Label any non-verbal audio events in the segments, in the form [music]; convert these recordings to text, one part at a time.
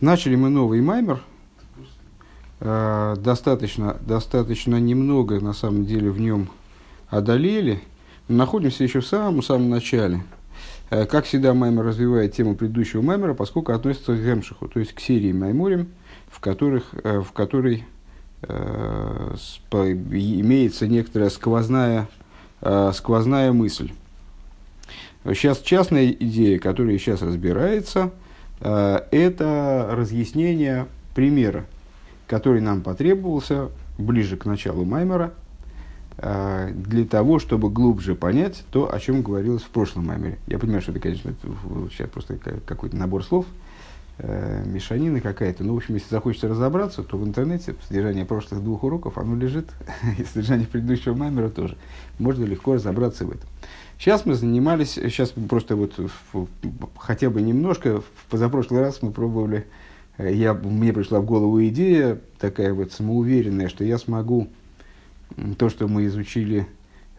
Начали мы новый маймер. Э, достаточно, достаточно немного, на самом деле, в нем одолели. Находимся еще в самом-самом начале. Э, как всегда, маймер развивает тему предыдущего маймера, поскольку относится к Гемшиху, то есть к серии майморим, в, которых, э, в которой имеется некоторая сквозная, сквозная мысль. Сейчас частная идея, которая сейчас разбирается – это разъяснение примера, который нам потребовался ближе к началу Маймера, э, для того, чтобы глубже понять то, о чем говорилось в прошлом Маймере. Я понимаю, что это, конечно, сейчас просто какой-то набор слов, э, мешанина какая-то. Но, в общем, если захочется разобраться, то в интернете содержание прошлых двух уроков, оно лежит, [laughs] и содержание предыдущего Маймера тоже. Можно легко разобраться в этом. Сейчас мы занимались, сейчас просто вот хотя бы немножко, в позапрошлый раз мы пробовали, э, я, мне пришла в голову идея такая вот самоуверенная, что я смогу то, что мы изучили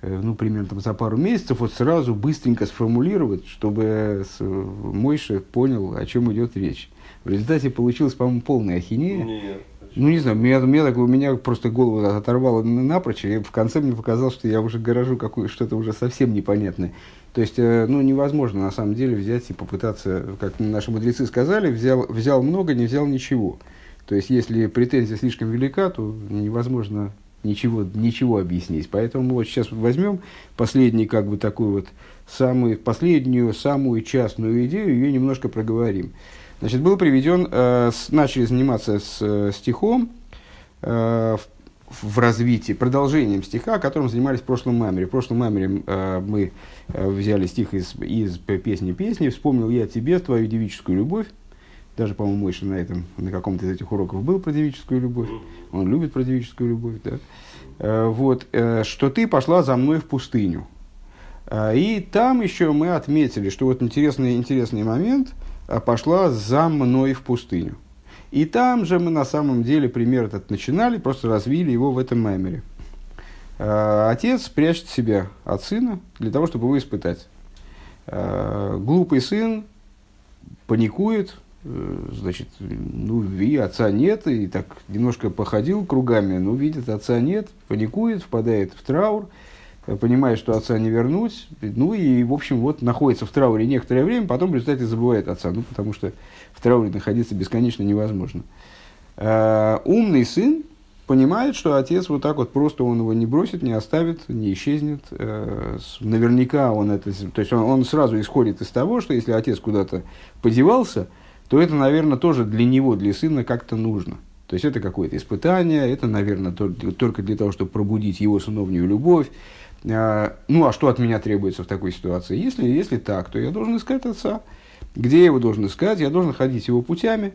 э, ну, примерно там, за пару месяцев, вот сразу быстренько сформулировать, чтобы Мойша понял, о чем идет речь. В результате получилось, по-моему, полная ахинея. Нет. Ну, не знаю, меня, меня, так, у меня просто голову оторвало напрочь, и в конце мне показалось, что я уже гаражу какое что-то уже совсем непонятное. То есть, э, ну, невозможно на самом деле взять и попытаться, как наши мудрецы сказали, взял, взял много, не взял ничего. То есть, если претензия слишком велика, то невозможно ничего, ничего объяснить. Поэтому вот сейчас возьмем последний, как бы такую вот, самую, последнюю, самую частную идею, ее немножко проговорим. Значит, был приведен, э, начали заниматься с э, стихом э, в, в развитии, продолжением стиха, которым занимались в прошлом мамере. В прошлом мамере мы взяли стих из, из песни песни «Вспомнил я тебе твою девическую любовь». Даже, по-моему, Мойша на этом, на каком-то из этих уроков был про девическую любовь. Он любит про девическую любовь, да. Вот, что ты пошла за мной в пустыню. И там еще мы отметили, что вот интересный, интересный момент – пошла за мной в пустыню. И там же мы на самом деле пример этот начинали, просто развили его в этом мемере. А, отец прячет себя от сына для того, чтобы его испытать. А, глупый сын паникует, э, значит, ну, и отца нет, и так немножко походил кругами, но видит, отца нет, паникует, впадает в траур, понимает, что отца не вернуть, ну и, в общем, вот находится в трауре некоторое время, потом в результате забывает отца, ну, потому что в трауре находиться бесконечно невозможно. Э, умный сын понимает, что отец вот так вот просто он его не бросит, не оставит, не исчезнет. Э, наверняка он это... То есть он, он сразу исходит из того, что если отец куда-то подевался, то это, наверное, тоже для него, для сына как-то нужно. То есть это какое-то испытание, это, наверное, только для того, чтобы пробудить его сыновнюю любовь. А, ну, а что от меня требуется в такой ситуации? Если, если так, то я должен искать отца. Где я его должен искать? Я должен ходить его путями,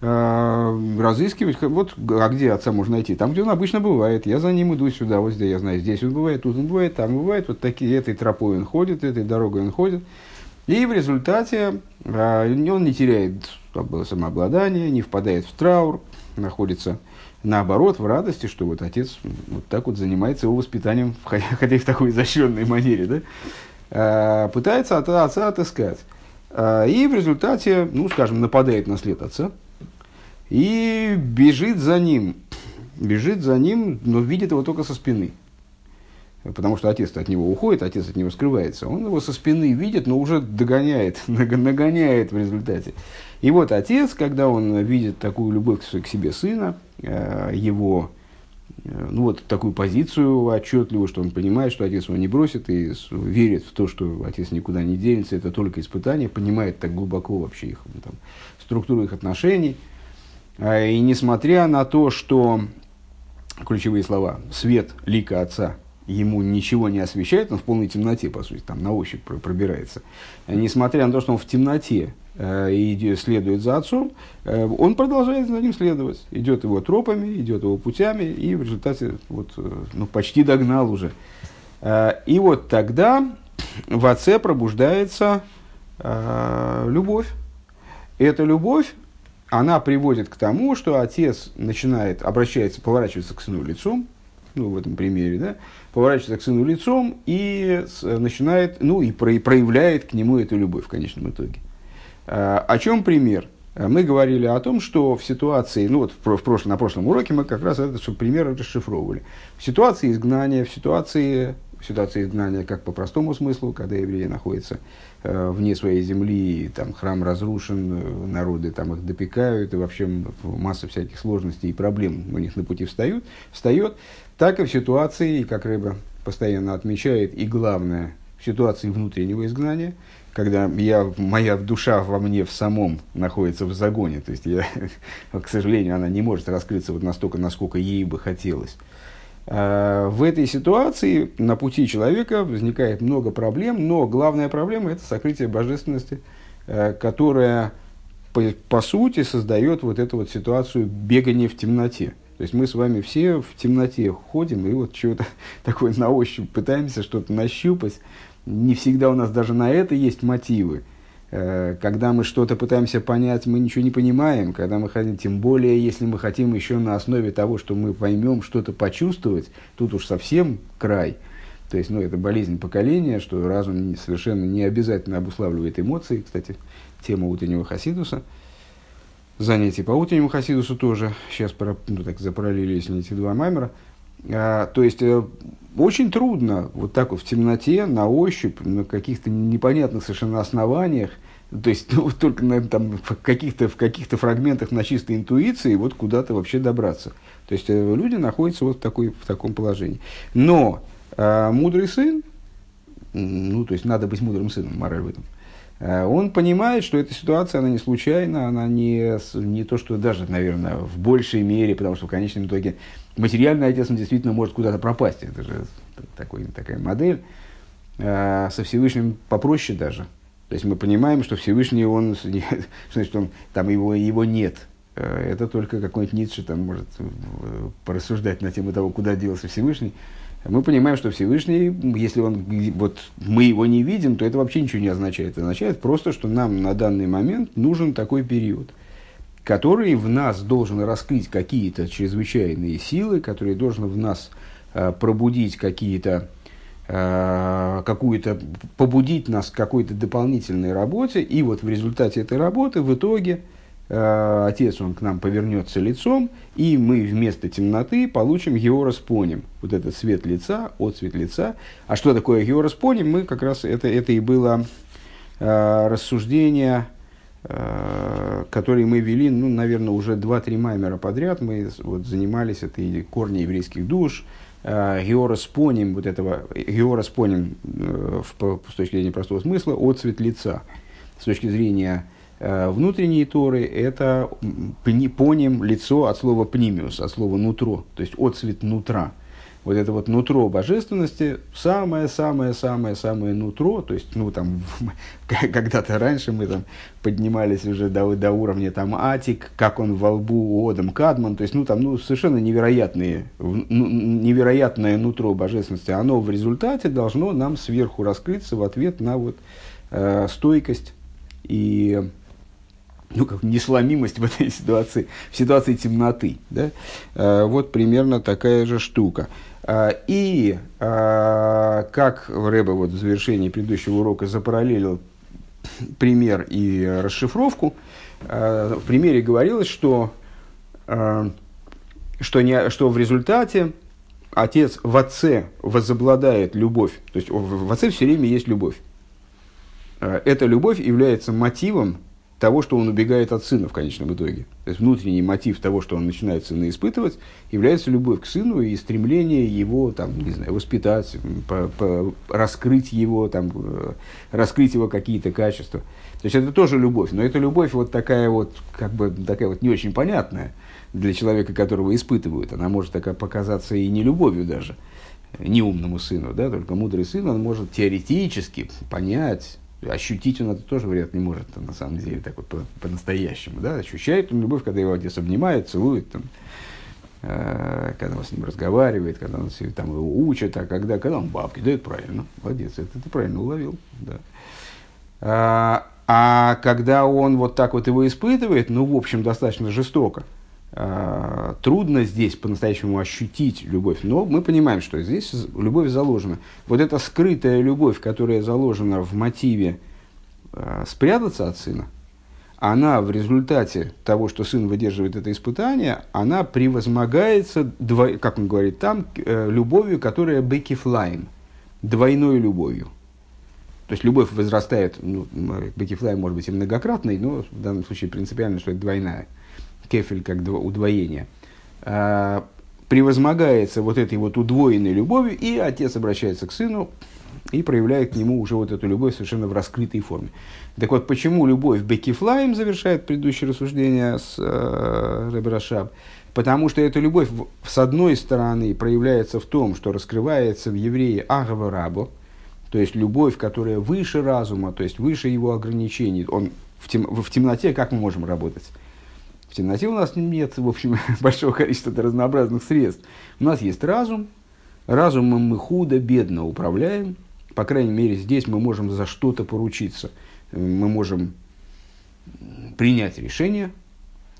а, разыскивать. Вот, а где отца можно найти? Там, где он обычно бывает. Я за ним иду сюда, вот здесь я знаю, здесь он бывает, тут он бывает, там бывает. Вот такие, этой тропой он ходит, этой дорогой он ходит. И в результате он не теряет самообладание, не впадает в траур, находится наоборот, в радости, что вот отец вот так вот занимается его воспитанием, [laughs] хотя и в такой изощренной манере, да, а, пытается от отца отыскать. А, и в результате, ну, скажем, нападает на след отца и бежит за ним. Бежит за ним, но видит его только со спины. Потому что отец от него уходит, отец от него скрывается. Он его со спины видит, но уже догоняет, [laughs] нагоняет в результате. И вот отец, когда он видит такую любовь к себе сына, его э, ну вот такую позицию отчетливую, что он понимает, что отец его не бросит и верит в то, что отец никуда не денется, это только испытание, понимает так глубоко вообще их ну, там, структуру их отношений. А, и несмотря на то, что ключевые слова свет лика отца ему ничего не освещает, он в полной темноте, по сути, там на ощупь пробирается. Несмотря на то, что он в темноте э, и следует за отцом, э, он продолжает за ним следовать. Идет его тропами, идет его путями, и в результате вот, э, ну, почти догнал уже. Э, и вот тогда в отце пробуждается э, любовь. Эта любовь, она приводит к тому, что отец начинает, обращается, поворачивается к сыну лицом, ну, в этом примере, да, поворачивается к сыну лицом и начинает, ну, и проявляет к нему эту любовь в конечном итоге. А, о чем пример? Э, мы говорили о том, что в ситуации, ну вот в, прошлом, на прошлом уроке мы как раз этот пример расшифровывали. В ситуации изгнания, в ситуации, в ситуации изгнания как по простому смыслу, когда евреи находятся э, вне своей земли, там храм разрушен, э, народы там их допекают, и вообще масса всяких сложностей и проблем у них на пути встают, встает, так и в ситуации, как Рыба постоянно отмечает, и главное, в ситуации внутреннего изгнания – когда я, моя душа во мне в самом находится в загоне. То есть, я, [laughs] к сожалению, она не может раскрыться вот настолько, насколько ей бы хотелось. А в этой ситуации на пути человека возникает много проблем, но главная проблема – это сокрытие божественности, э, которая, по, по сути, создает вот эту вот ситуацию бегания в темноте. То есть мы с вами все в темноте ходим и вот что-то [laughs] такое на ощупь пытаемся что-то нащупать, не всегда у нас даже на это есть мотивы. Э, когда мы что-то пытаемся понять, мы ничего не понимаем. Когда мы хотим, тем более, если мы хотим еще на основе того, что мы поймем, что-то почувствовать, тут уж совсем край. То есть, ну, это болезнь поколения, что разум совершенно не обязательно обуславливает эмоции. Кстати, тема утреннего хасидуса. Занятия по утреннему хасидусу тоже. Сейчас ну, так запараллелили, если не эти два маймера. А, то есть, э, очень трудно вот так вот в темноте, на ощупь, на каких-то непонятных совершенно основаниях, то есть [laughs] ну, только на, там, в, каких-то, в каких-то фрагментах на чистой интуиции вот куда-то вообще добраться. То есть э, люди находятся вот в, такой, в таком положении. Но э, мудрый сын, ну то есть надо быть мудрым сыном, мораль в этом, э, он понимает, что эта ситуация, она не случайна, она не, не то, что даже, наверное, в большей мере, потому что в конечном итоге материальный отец он действительно может куда-то пропасть. Это же такой, такая модель. А со Всевышним попроще даже. То есть мы понимаем, что Всевышний, он, [laughs] значит, он, там его, его нет. А это только какой-нибудь Ницше там может э, порассуждать на тему того, куда делся Всевышний. Мы понимаем, что Всевышний, если он, вот, мы его не видим, то это вообще ничего не означает. Это означает просто, что нам на данный момент нужен такой период – который в нас должен раскрыть какие-то чрезвычайные силы, который должен в нас э, пробудить какие-то э, какую-то, побудить нас к какой-то дополнительной работе, и вот в результате этой работы в итоге э, Отец, он к нам повернется лицом, и мы вместо темноты получим геораспоним, вот этот свет лица, от цвет лица. А что такое геораспоним, мы как раз, это, это и было э, рассуждение, который мы вели, ну, наверное, уже 2-3 маймера подряд. Мы вот, занимались этой корни еврейских душ, э, геораспоним вот этого, геораспоним э, с точки зрения простого смысла, от цвет лица. С точки зрения внутренней Торы, это поним лицо от слова пнимиус, от слова нутро, то есть от цвет нутра вот это вот нутро божественности, самое-самое-самое-самое нутро, то есть, ну, там, [laughs] когда-то раньше мы там поднимались уже до, до уровня там Атик, как он во лбу Одам Кадман, то есть, ну, там, ну, совершенно невероятные, невероятное нутро божественности, оно в результате должно нам сверху раскрыться в ответ на вот э, стойкость и ну, как несломимость в этой ситуации, в ситуации темноты. Да? Э, вот примерно такая же штука. А, и а, как Рэба вот в завершении предыдущего урока запараллелил пример и расшифровку, а, в примере говорилось, что, что, не, что в результате отец в отце возобладает любовь. То есть в отце все время есть любовь. Эта любовь является мотивом того, что он убегает от сына в конечном итоге. То есть внутренний мотив того, что он начинает сына испытывать, является любовь к сыну и стремление его, там, не знаю, воспитать, по, по, раскрыть его, там, э, раскрыть его какие-то качества. То есть это тоже любовь, но это любовь вот такая вот, как бы, такая вот не очень понятная для человека, которого испытывают. Она может такая показаться и не любовью даже, неумному сыну, да, только мудрый сын, он может теоретически понять, ощутить он это тоже вряд ли может, на самом деле, так вот по-настоящему. да? Ощущает он любовь, когда его отец обнимает, целует, там, э, когда он с ним разговаривает, когда он там, его учит, а когда, когда он бабки дает, правильно, молодец, это ты правильно уловил. Да. А, а когда он вот так вот его испытывает, ну, в общем, достаточно жестоко, а, трудно здесь по-настоящему ощутить любовь, но мы понимаем, что здесь любовь заложена. Вот эта скрытая любовь, которая заложена в мотиве а, спрятаться от сына, она в результате того, что сын выдерживает это испытание, она превозмогается, как он говорит там, э, любовью, которая бекифлайм, двойной любовью. То есть любовь возрастает, ну, бекифлайм может быть и многократной, но в данном случае принципиально, что это двойная. Кефель как удвоение. А, превозмогается вот этой вот удвоенной любовью, и отец обращается к сыну и проявляет к нему уже вот эту любовь совершенно в раскрытой форме. Так вот, почему любовь Бекифлаем завершает предыдущее рассуждение с э, Рабирашаб? Потому что эта любовь, с одной стороны, проявляется в том, что раскрывается в еврее Агава Рабо, то есть любовь, которая выше разума, то есть выше его ограничений. Он в, тем, в темноте как мы можем работать? В темноте у нас нет, в общем, [laughs] большого количества разнообразных средств. У нас есть разум, разумом мы худо-бедно управляем, по крайней мере, здесь мы можем за что-то поручиться. Мы можем принять решение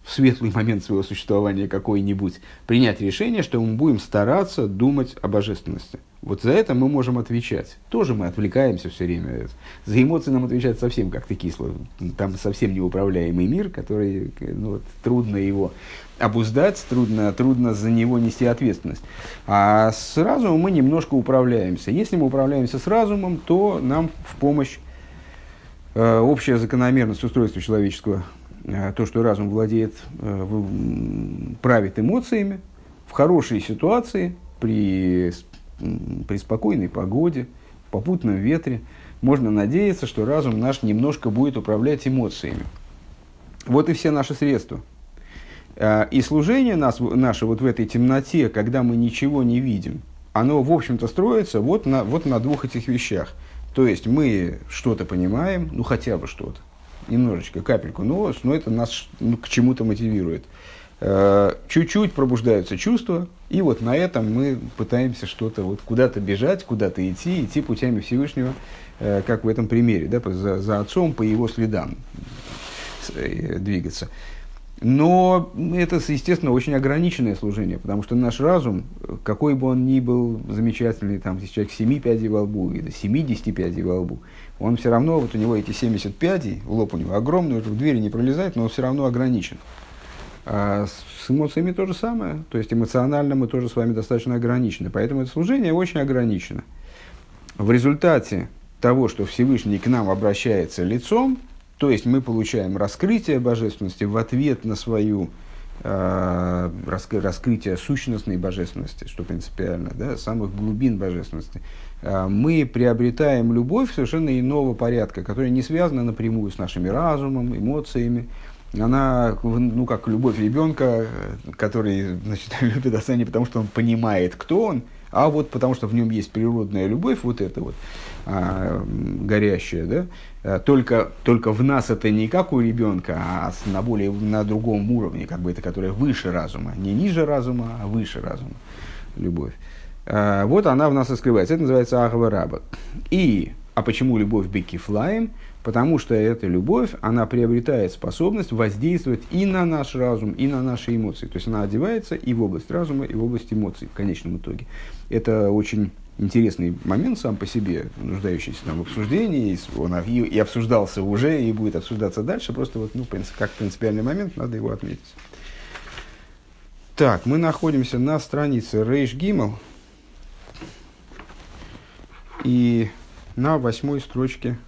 в светлый момент своего существования какой-нибудь, принять решение, что мы будем стараться думать о божественности. Вот за это мы можем отвечать. Тоже мы отвлекаемся все время. За эмоции нам отвечать совсем как-то кисло. Там совсем неуправляемый мир, который ну, вот, трудно его обуздать, трудно, трудно за него нести ответственность. А с разумом мы немножко управляемся. Если мы управляемся с разумом, то нам в помощь э, общая закономерность устройства человеческого, то, что разум владеет, э, правит эмоциями, в хорошей ситуации, при, при спокойной погоде, в попутном ветре, можно надеяться, что разум наш немножко будет управлять эмоциями. Вот и все наши средства – Э, и служение нас, наше вот в этой темноте, когда мы ничего не видим, оно, в общем-то, строится вот на, вот на двух этих вещах. То есть мы что-то понимаем, ну хотя бы что-то, немножечко, капельку, но, но это нас ну, к чему-то мотивирует. Э, чуть-чуть пробуждаются чувства, и вот на этом мы пытаемся что-то, вот куда-то бежать, куда-то идти, идти путями Всевышнего, э, как в этом примере, да, за, за отцом по его следам двигаться. Но это, естественно, очень ограниченное служение, потому что наш разум, какой бы он ни был замечательный, там, если человек 7 пядей во лбу или 70 пядей во лбу, он все равно, вот у него эти 70 пядей, лоб у него огромный, в двери не пролезает, но он все равно ограничен. А с эмоциями то же самое, то есть эмоционально мы тоже с вами достаточно ограничены, поэтому это служение очень ограничено. В результате того, что Всевышний к нам обращается лицом, то есть мы получаем раскрытие божественности в ответ на свою э, раскрытие сущностной божественности, что принципиально, да, самых глубин божественности. Э, мы приобретаем любовь совершенно иного порядка, которая не связана напрямую с нашими разумом, эмоциями. Она, ну, как любовь ребенка, который значит, [laughs] любит отца не потому, что он понимает, кто он, а вот потому что в нем есть природная любовь, вот это вот а, горящая, да, а, только, только в нас это не как у ребенка, а на более на другом уровне, как бы это, которая выше разума, не ниже разума, а выше разума, любовь. А, вот она в нас и скрывается. Это называется Ахва Раба. И, а почему любовь Бекифлаем? Потому что эта любовь, она приобретает способность воздействовать и на наш разум, и на наши эмоции. То есть она одевается и в область разума, и в область эмоций в конечном итоге. Это очень интересный момент сам по себе, нуждающийся там, в обсуждении. Он и, и обсуждался уже, и будет обсуждаться дальше. Просто вот, ну, как принципиальный момент, надо его отметить. Так, мы находимся на странице Рейш Гиммел. И на восьмой строчке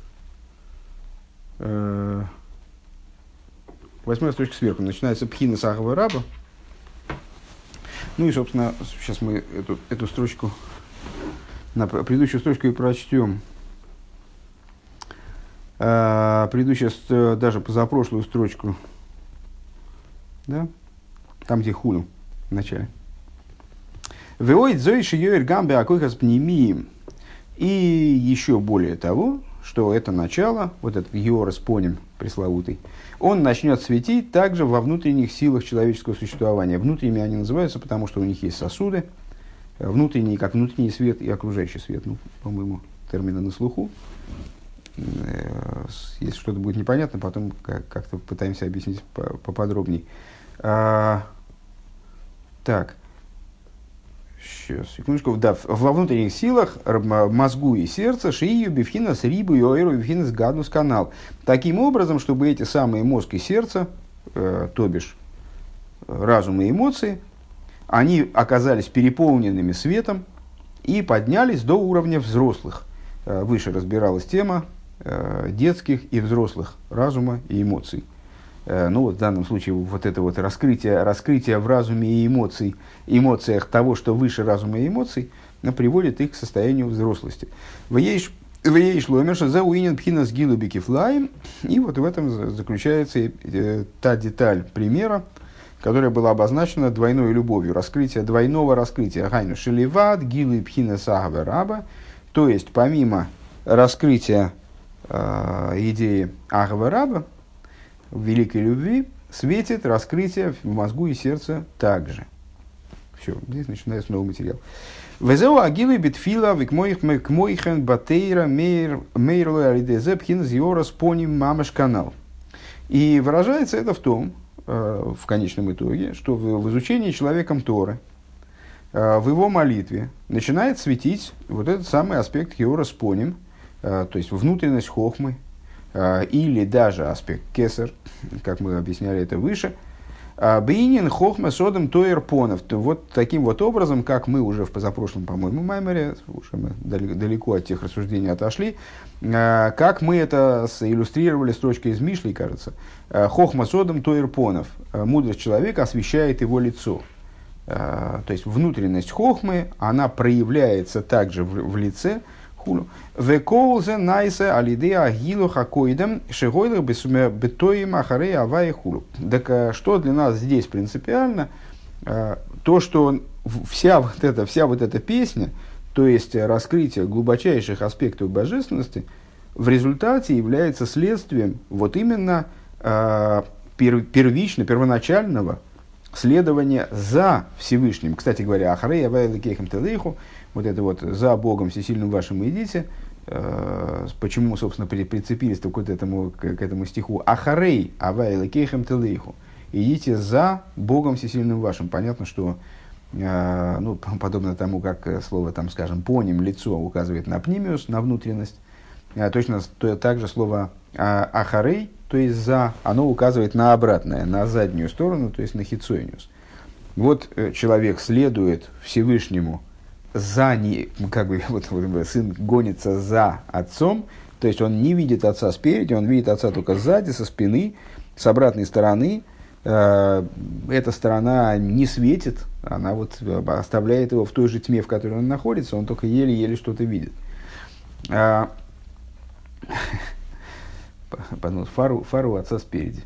э, восьмая строчка сверху начинается Пхина Сахова Раба. Ну и, собственно, сейчас мы эту, эту строчку, на предыдущую строчку и прочтем. А, предыдущая, даже позапрошлую строчку, да, там, где хуну в начале. Веоид зоиши йоэр гамбе акойхас пнемиим. И еще более того, что это начало, вот этот Йорас поним пресловутый, он начнет светить также во внутренних силах человеческого существования. Внутренними они называются, потому что у них есть сосуды, внутренний, как внутренний свет и окружающий свет, ну, по-моему, термины на слуху. Э, если что-то будет непонятно, потом как-то пытаемся объяснить поподробнее. А, так, Сейчас, секундочку. Да, во внутренних силах мозгу и сердца шию бифхинас рибу и ойру бифхинас гадус канал. Таким образом, чтобы эти самые мозг и сердце, э, то бишь разум и эмоции, они оказались переполненными светом и поднялись до уровня взрослых. Э, выше разбиралась тема э, детских и взрослых разума и эмоций. Э, ну, вот в данном случае вот это вот раскрытие, раскрытие в разуме и эмоций, эмоциях того, что выше разума и эмоций, приводит их к состоянию взрослости. В ей шломерша за уинен пхина с гилубики. И вот в этом заключается та деталь примера, которая была обозначена двойной любовью, раскрытие двойного раскрытия. Хайну шеливат, гилу и пхина сагава раба. То есть, помимо раскрытия э, идеи Агава Раба, великой любви светит раскрытие в мозгу и сердце также. Все, здесь начинается новый материал. Везеу агилы битфила к моихен батейра мейрлу алидезе пхин зиора споним мамаш канал. И выражается это в том, в конечном итоге, что в, изучении человеком Торы, э, в его молитве начинает светить вот этот самый аспект Йора споним, э, то есть внутренность хохмы, Э, или даже аспект кесар, [laughs] как мы объясняли это выше, Бейнин хохма содом тоер понов. Вот таким вот образом, как мы уже в позапрошлом, по-моему, маймере, уже мы далеко от тех рассуждений отошли, э, как мы это иллюстрировали строчкой из Мишли, кажется. Э, хохма содом тоер понов. Мудрость человека освещает его лицо. То есть внутренность хохмы, она проявляется также в, в лице. Векоузе найсе алиде агилу хакоидем шигойлах бетоим ахаре авай хулу. Так э, что для нас здесь принципиально? Э, то, что вся вот эта, вся вот эта песня, то есть раскрытие глубочайших аспектов божественности, в результате является следствием вот именно э, первично, первоначального следования за Всевышним. Кстати говоря, Ахарей Авайлы Кейхам Телейху, вот это вот «за Богом всесильным вашим идите», э, почему, собственно, при, прицепились к, этому, к, этому стиху «Ахарей авайла кейхем телейху» «Идите за Богом всесильным вашим». Понятно, что э, ну, [laughs] подобно тому, как слово, там, скажем, поним, лицо указывает на пнимиус, на внутренность, э, точно то, также слово «ахарей», то есть «за», оно указывает на обратное, на заднюю сторону, то есть на хитсойниус. Вот человек следует Всевышнему – за не, как бы [laughs] вот, вот сын гонится за отцом, то есть он не видит отца спереди, он видит отца только сзади, со спины, с обратной стороны. Э, эта сторона не светит, она вот оставляет его в той же тьме, в которой он находится, он только еле-еле что-то видит. [laughs] А, фару, фару отца спереди.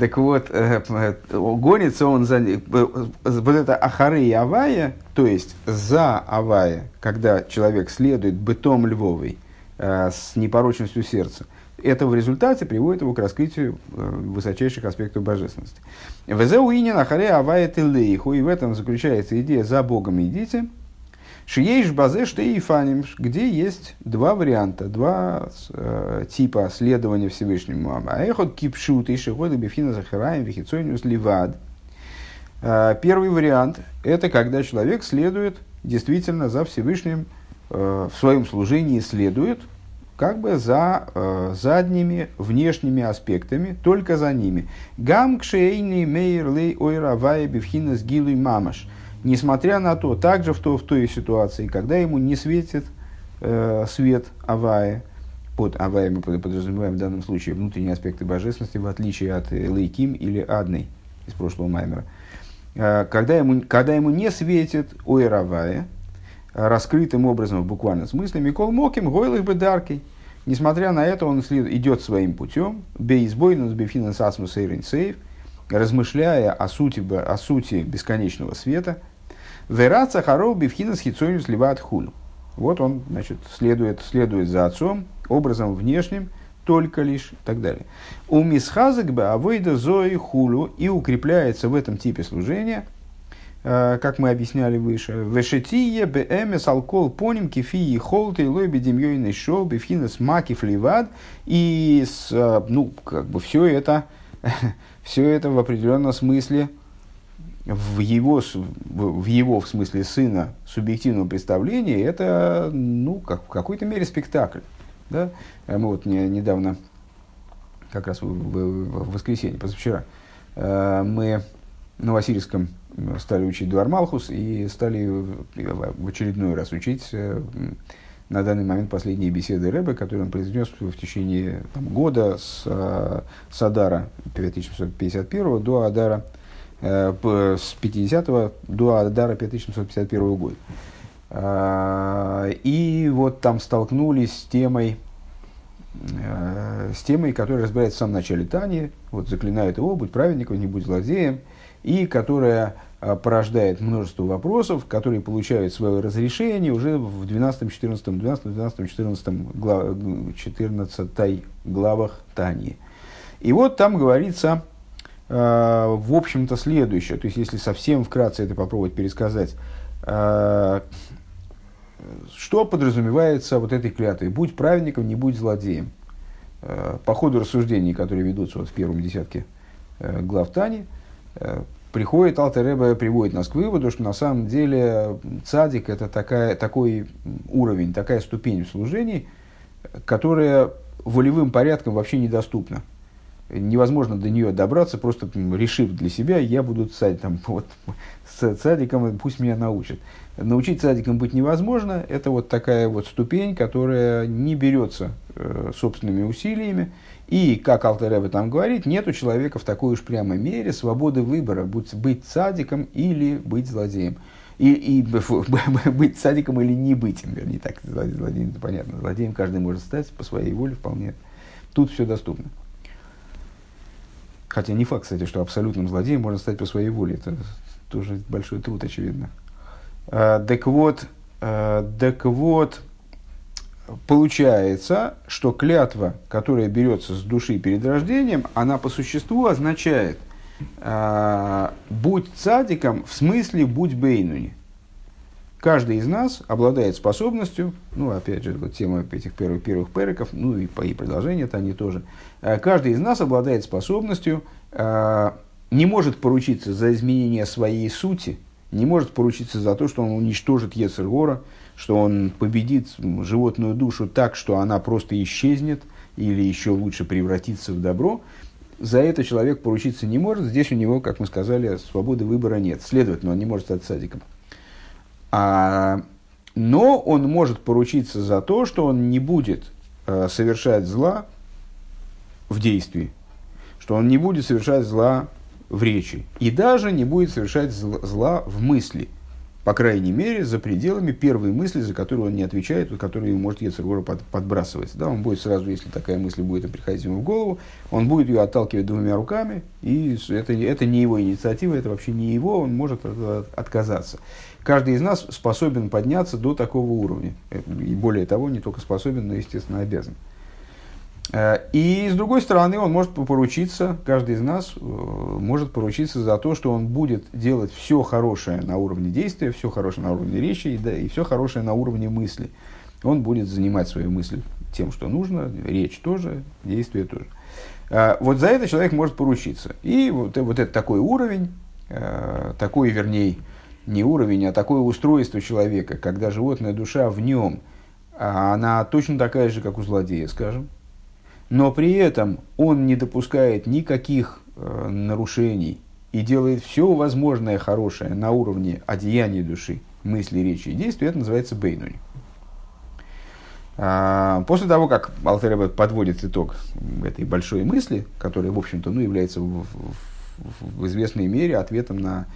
Так вот, э, э, гонится он за... Э, вот это ахары и авая, то есть за авая, когда человек следует бытом львовой, с непорочностью сердца, это в результате приводит его к раскрытию высочайших аспектов божественности. Везеуинин ахаре авая телейху, и в этом заключается идея «за Богом идите», Шиеш базе штейфаним, где есть два варианта, два э, типа следования Всевышнему. А эхот кипшут и шихода бифхина захараем вихицойнус ливад. Э, первый вариант – это когда человек следует действительно за Всевышним, э, в своем служении следует как бы за э, задними внешними аспектами, только за ними. Гам кшейни мейр лей ойра вая бифхина с гилуй мамаш – Несмотря на то, также в, то, в той ситуации, когда ему не светит э, свет Авая, под Авая мы подразумеваем в данном случае внутренние аспекты божественности, в отличие от Лейким или Адной из прошлого Маймера. Э, когда, ему, когда ему не светит Ойр Авая, раскрытым образом в буквальном смысле, Микол Моким, Гойлых Бедаркой, Несмотря на это, он идет своим путем, бейсбойнус бифинанс асмус сейв, размышляя о сути, о сути бесконечного света – Вераца харол бифхинас хитсоню сливат хулю. Вот он, значит, следует, следует за отцом, образом внешним, только лишь и так далее. У мисхазак бы зои хулю и укрепляется в этом типе служения, э, как мы объясняли выше. Вешетие бэмс алкол поним кефии холты лой бедемьёйный шоу бифхинас макив ливад. И, с, э, ну, как бы все это, [laughs] все это в определенном смысле в его, в его, в смысле сына, субъективном представлении, это, ну, как, в какой-то мере спектакль. Да? Мы вот не, недавно, как раз в, в, в воскресенье, позавчера, э, мы на Васильевском стали учить Дуар Малхус и стали в очередной раз учить э, на данный момент последние беседы Рэбе, которые он произнес в течение там, года с, э, с Адара 5751 до Адара э, с 50 до Адара 5751 года. Э, и вот там столкнулись с темой, с темой, которая разбирается в самом начале Тани, вот заклинают его, будь праведником, не будь злодеем, и которая порождает множество вопросов, которые получают свое разрешение уже в 12, 14, 12, 12, 14, глав, 14 главах Тани. И вот там говорится, э, в общем-то, следующее. То есть, если совсем вкратце это попробовать пересказать, э, что подразумевается вот этой клятвой? Будь праведником, не будь злодеем. По ходу рассуждений, которые ведутся вот в первом десятке глав Тани, приходит Алтереба приводит нас к выводу, что на самом деле цадик это такая, такой уровень, такая ступень в служении, которая волевым порядком вообще недоступна. Невозможно до нее добраться, просто решив для себя, я буду цадик, там, вот, с цадиком, пусть меня научат. Научить цадиком быть невозможно, это вот такая вот ступень, которая не берется э, собственными усилиями, и, как Алтереба там говорит, нет у человека в такой уж прямо мере свободы выбора, будь, быть садиком или быть злодеем. И, и [laughs] быть садиком или не быть им, вернее, так, злодеем, это понятно. Злодеем каждый может стать по своей воле вполне. Тут все доступно. Хотя не факт, кстати, что абсолютным злодеем можно стать по своей воле. Это тоже большой труд, очевидно. А, так вот, а, так вот, получается, что клятва, которая берется с души перед рождением, она по существу означает э, «будь цадиком» в смысле «будь бейнуни». Каждый из нас обладает способностью, ну, опять же, вот тема этих первых, первых периков, ну, и, и продолжение-то они тоже. Э, каждый из нас обладает способностью, э, не может поручиться за изменение своей сути, не может поручиться за то, что он уничтожит Ецергора, что он победит животную душу так, что она просто исчезнет или еще лучше превратится в добро, за это человек поручиться не может. Здесь у него, как мы сказали, свободы выбора нет. Следовательно, он не может стать садиком. А, но он может поручиться за то, что он не будет э, совершать зла в действии, что он не будет совершать зла в речи и даже не будет совершать зла в мысли – по крайней мере, за пределами первой мысли, за которую он не отвечает, которую ему может Ецергора под, подбрасывать. Да, он будет сразу, если такая мысль будет приходить ему в голову, он будет ее отталкивать двумя руками, и это, это не его инициатива, это вообще не его, он может от, отказаться. Каждый из нас способен подняться до такого уровня. И более того, не только способен, но, естественно, обязан. Э, и с другой стороны, он может поручиться, каждый из нас э, может поручиться за то, что он будет делать все хорошее на уровне действия, все хорошее на уровне речи и, да, и все хорошее на уровне мысли. Он будет занимать свою мысль тем, что нужно, речь тоже, действие тоже. Э, вот за это человек может поручиться. И вот, вот это такой уровень, такой, вернее, не уровень, а такое устройство человека, когда животная душа в нем, она точно такая же, как у злодея, скажем, но при этом он не допускает никаких э, нарушений и делает все возможное хорошее на уровне одеяния души, мысли, речи и действий, это называется бейнуни. А, после того, как Алтереба подводит итог этой большой мысли, которая, в общем-то, ну, является в, в, в известной мере ответом на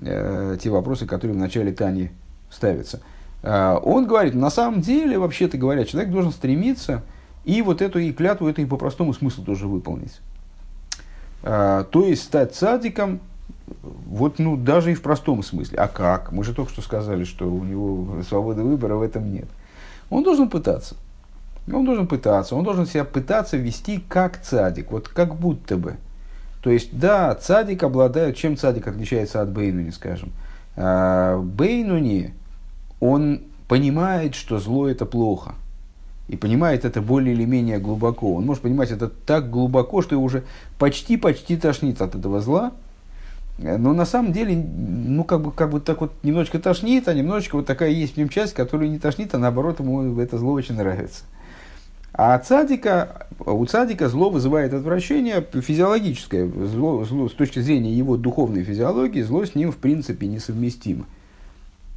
э, те вопросы, которые в начале Тани ставятся, э, он говорит, на самом деле, вообще-то говоря, человек должен стремиться и вот эту и клятву, это и по простому смыслу тоже выполнить. А, то есть стать цадиком, вот ну даже и в простом смысле. А как? Мы же только что сказали, что у него свободы выбора в этом нет. Он должен пытаться. Он должен пытаться, он должен себя пытаться вести как цадик, вот как будто бы. То есть, да, цадик обладает, чем цадик отличается от Бейнуни, скажем. А, Бейнуни, он понимает, что зло это плохо – и понимает это более или менее глубоко. Он может понимать это так глубоко, что уже почти-почти тошнит от этого зла. но на самом деле, ну, как бы, как бы так вот немножечко тошнит, а немножечко вот такая есть в нем часть, которая не тошнит, а наоборот ему это зло очень нравится. А цадика, у цадика зло вызывает отвращение физиологическое. Зло, зло, с точки зрения его духовной физиологии, зло с ним в принципе несовместимо.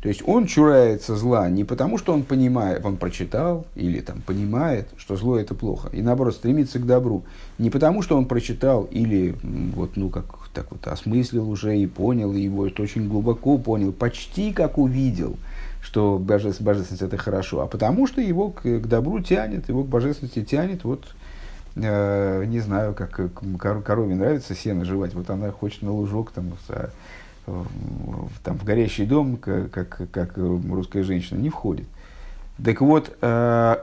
То есть он чурается зла не потому, что он понимает, он прочитал или там понимает, что зло это плохо, и наоборот стремится к добру. Не потому, что он прочитал или вот, ну, как так вот осмыслил уже и понял, и его очень глубоко понял, почти как увидел, что божественность, божественность это хорошо, а потому что его к, к добру тянет, его к божественности тянет, вот э, не знаю, как корове нравится сено жевать, вот она хочет на лужок там, там, в горящий дом, как, как, русская женщина, не входит. Так вот, э,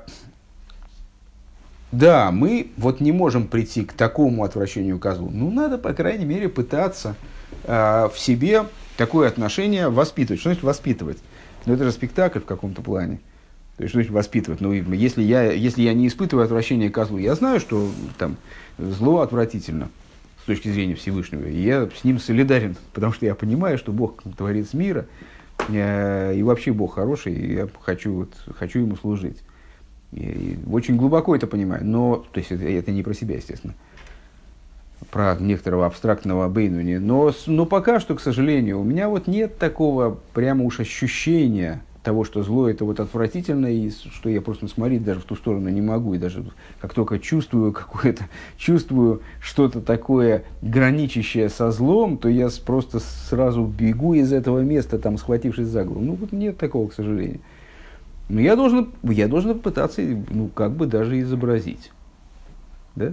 да, мы вот не можем прийти к такому отвращению козлу. Ну, надо, по крайней мере, пытаться э, в себе такое отношение воспитывать. Что значит воспитывать? Ну, это же спектакль в каком-то плане. То есть, что значит воспитывать? Ну, если я, если я не испытываю отвращение козлу, я знаю, что там зло отвратительно точки зрения Всевышнего. Я с ним солидарен, потому что я понимаю, что Бог творец мира, э, и вообще Бог хороший, и я хочу, вот, хочу ему служить. И очень глубоко это понимаю, но, то есть это, это не про себя, естественно, про некоторого абстрактного Бейнуни, но, но пока что, к сожалению, у меня вот нет такого прямо уж ощущения, того, что зло это вот отвратительно, и что я просто смотреть даже в ту сторону не могу, и даже как только чувствую [laughs] какое-то, чувствую что-то такое граничащее со злом, то я просто сразу бегу из этого места, там, схватившись за голову. Ну, вот нет такого, к сожалению. Но я должен, я должен пытаться, ну, как бы даже изобразить. Да?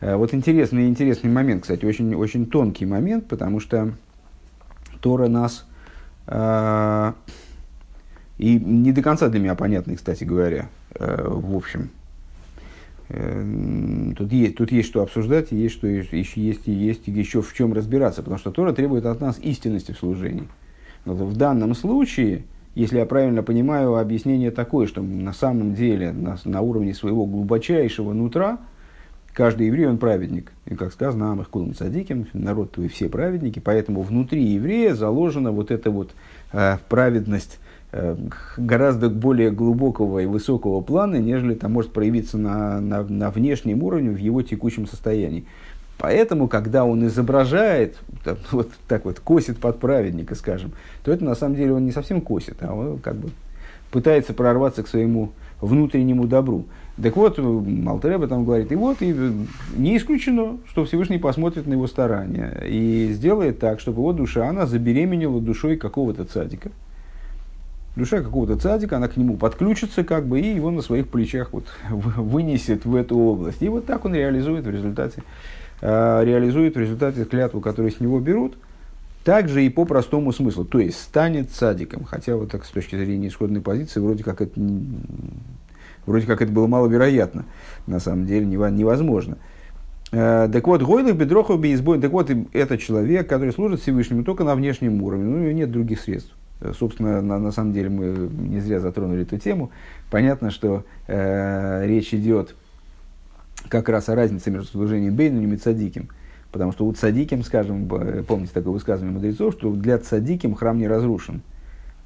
А вот интересный, интересный момент, кстати, очень, очень тонкий момент, потому что Тора нас... Э, и не до конца для меня понятный, кстати говоря, э, в общем. Э, тут есть, тут есть что обсуждать, есть, что, еще, есть, есть еще в чем разбираться, потому что Тора требует от нас истинности в служении. Но в данном случае, если я правильно понимаю, объяснение такое, что на самом деле на, на уровне своего глубочайшего нутра каждый еврей, он праведник. И как сказано, Амах Кулам Садиким, народ твой все праведники, поэтому внутри еврея заложена вот эта вот э, праведность гораздо более глубокого и высокого плана, нежели это может проявиться на, на, на внешнем уровне в его текущем состоянии. Поэтому, когда он изображает, [laughs] вот так вот, косит под праведника, скажем, то это на самом деле он не совсем косит, а он как бы пытается прорваться к своему внутреннему добру. Так вот, Малтереба там говорит, и вот, и не исключено, что Всевышний посмотрит на его старания и сделает так, чтобы его душа, она забеременела душой какого-то цадика, душа какого-то цадика, она к нему подключится, как бы, и его на своих плечах вот [laughs] вынесет в эту область. И вот так он реализует в результате, э, реализует в результате клятву, которую с него берут, также и по простому смыслу, то есть станет цадиком. Хотя вот так с точки зрения исходной позиции, вроде как это, вроде как это было маловероятно, на самом деле невозможно. Э, так вот, Гойлых Бедрохов Бейсбой, так вот, это человек, который служит Всевышнему только на внешнем уровне, ну, у него нет других средств. Собственно, на, на самом деле мы не зря затронули эту тему. Понятно, что э, речь идет как раз о разнице между служением Бейну и Цадиким. Потому что у Цадиким, скажем, помните такое высказывание мудрецов, что для Цадиким храм не разрушен.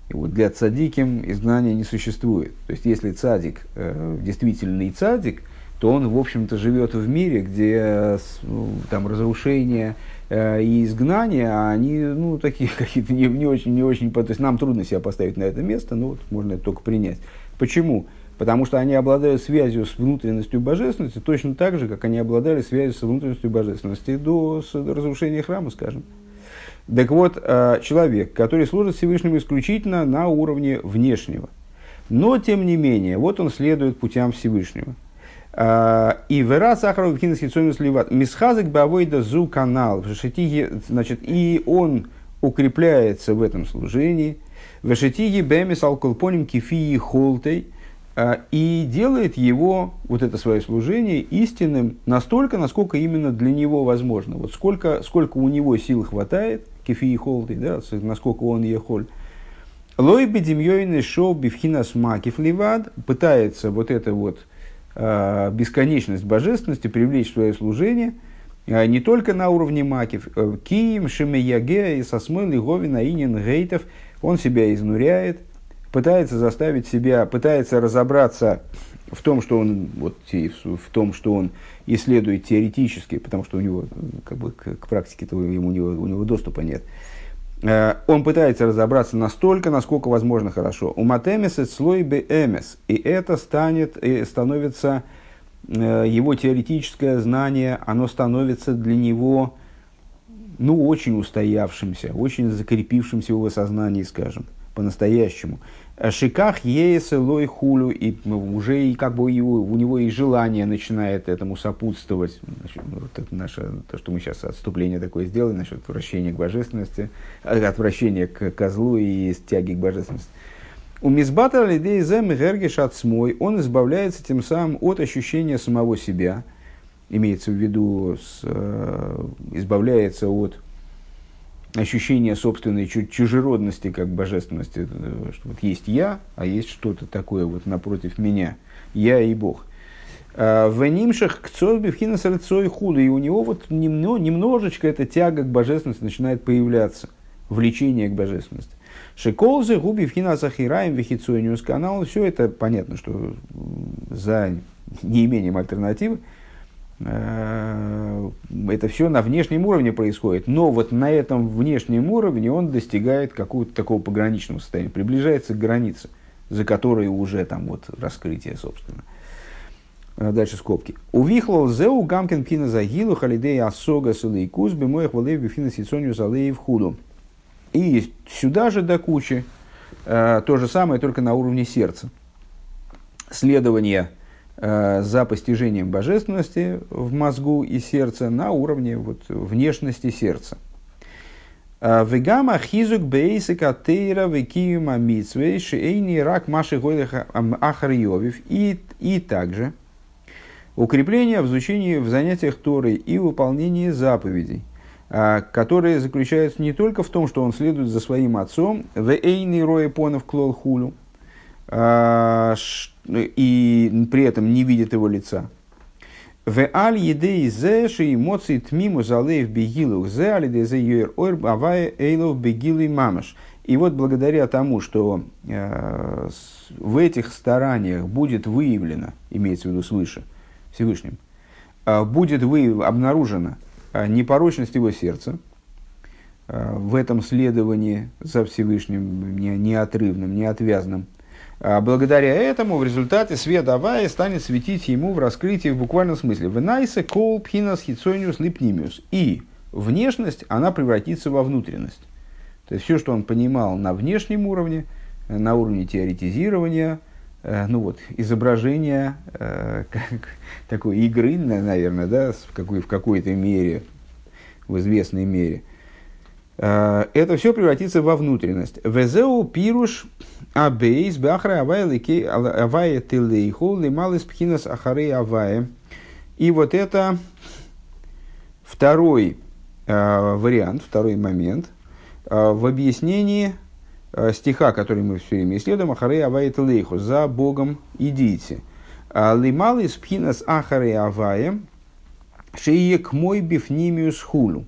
И вот для Цадиким изгнания не существует. То есть, если Цадик э, действительный Цадик, то он, в общем-то, живет в мире, где ну, там разрушение, Э, и изгнания, а они, ну, такие [laughs] какие-то не, не очень, не очень, то есть нам трудно себя поставить на это место, но вот можно это только принять. Почему? Потому что они обладают связью с внутренностью божественности точно так же, как они обладали связью с внутренностью божественности до, до разрушения храма, скажем. Так вот, э, человек, который служит Всевышнему исключительно на уровне внешнего. Но, тем не менее, вот он следует путям Всевышнего – и вера сахаров кинес хитсонус ливат. Мисхазик бавойда зу канал. Значит, и он укрепляется в этом служении. Вешетиги бемис алколпоним кифии холтей. А, и делает его, вот это свое служение, истинным настолько, насколько именно для него возможно. Вот сколько, сколько у него сил хватает, кефи холтей, да, насколько он ехоль. Лой бедемьёйный шоу бифхинас макив ливад пытается вот это вот, Э, бесконечность божественности привлечь в свое служение не только на уровне макив. Кием, Шемияге и Сосмыл, Говина, Инин, Гейтов, он себя изнуряет, пытается заставить себя, пытается разобраться в том, что он, вот, в том, что он исследует теоретически, потому что у него как бы, к, к практике-то ему, у, него, у него доступа нет. Э, он пытается разобраться настолько, насколько возможно хорошо. У матемес слой эмес. И это станет, и становится, э, его теоретическое знание, оно становится для него ну, очень устоявшимся, очень закрепившимся в его сознании, скажем, по-настоящему. Шиках ееса лой хулю, и уже и как бы его, у него и желание начинает этому сопутствовать. Значит, ну, вот это наше, то, что мы сейчас отступление такое сделали насчет отвращения к божественности, э, отвращения к козлу и стяги к божественности. У мизбата лидей зем гергиш от он избавляется тем самым от ощущения самого себя, имеется в виду, с, э, избавляется от ощущение собственной чужеродности, как божественности, э, что вот есть я, а есть что-то такое вот напротив меня, я и Бог. А, в нимшах к цорбивхина сарцой худо, и у него вот немножечко эта тяга к божественности начинает появляться, влечение к божественности. Шиколзы, губи, вхина захираем, вихицуниус канал, все это понятно, что за неимением альтернативы, это все на внешнем уровне происходит, но вот на этом внешнем уровне он достигает какого-то такого пограничного состояния, приближается к границе, за которой уже там вот раскрытие, собственно. Э, дальше скобки. Увихлал зеу гамкин пина загилу халидей асога сулейкус бемоях валеев бифина сицонию залеев худу. И сюда же до кучи э, то же самое, только на уровне сердца. Следование Э, за постижением божественности в мозгу и сердце на уровне вот, внешности сердца. Э, Вегама хизук бейсика тейра векиюма митсвей шейни рак маши ахарьевив. И, и также укрепление в изучении в занятиях Торы и выполнении заповедей, э, которые заключаются не только в том, что он следует за своим отцом, в эйни роя понов клол хулю, и при этом не видит его лица. В аль едей зе ши эмоции тмиму залеев бегилух зе аль едей зе юэр ойр авая эйлов бегилы мамаш. И вот благодаря тому, что э, в этих стараниях будет выявлено, имеется в виду свыше, Всевышним, э, будет выяв, обнаружена э, непорочность его сердца, э, в этом следовании за Всевышним не, неотрывным, неотвязным, а благодаря этому в результате свет Авая станет светить ему в раскрытии в буквальном смысле. Венайсе кол пхинас хитсониус липнимиус. И внешность, она превратится во внутренность. То есть все, что он понимал на внешнем уровне, на уровне теоретизирования, э, ну вот, изображения э, [laughs] как, такой игры, наверное, да, в, какой, в какой-то мере, в известной мере, э, это все превратится во внутренность. Везеу пируш Абейс, Бахра, Авая, Тилейху, Лималис, Пхинас, Ахары, Авая. И вот это второй э, вариант, второй момент э, в объяснении э, стиха, который мы все время исследуем, Ахары, Авая, Тилейху, за Богом идите. Лималис, Пхинас, Ахары, Авая, Шеек мой бифнимиус хулу.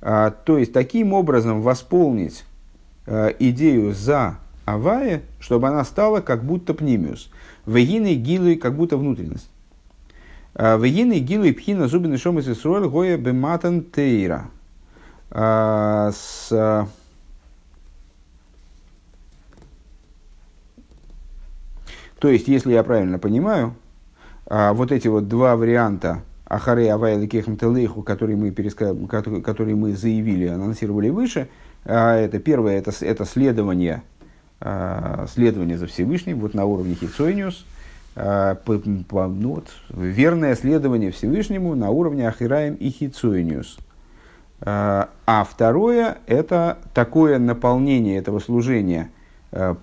То есть, таким образом восполнить идею за авае, чтобы она стала как будто пнимиус. Вегины гилы как будто внутренность. А, Вегины гилы пхина зубин шом из Исруэль гоя бематан тейра. А, с То есть, если я правильно понимаю, а, вот эти вот два варианта Ахаре Авай Лекехм Телейху, которые мы, переска... которые мы заявили, анонсировали выше, это первое, это, это следование Э, следование за Всевышним вот на уровне хитсойниус, э, ну, вот, верное следование Всевышнему на уровне Ахираем и хитсойниус. Э, а второе – это такое наполнение этого служения,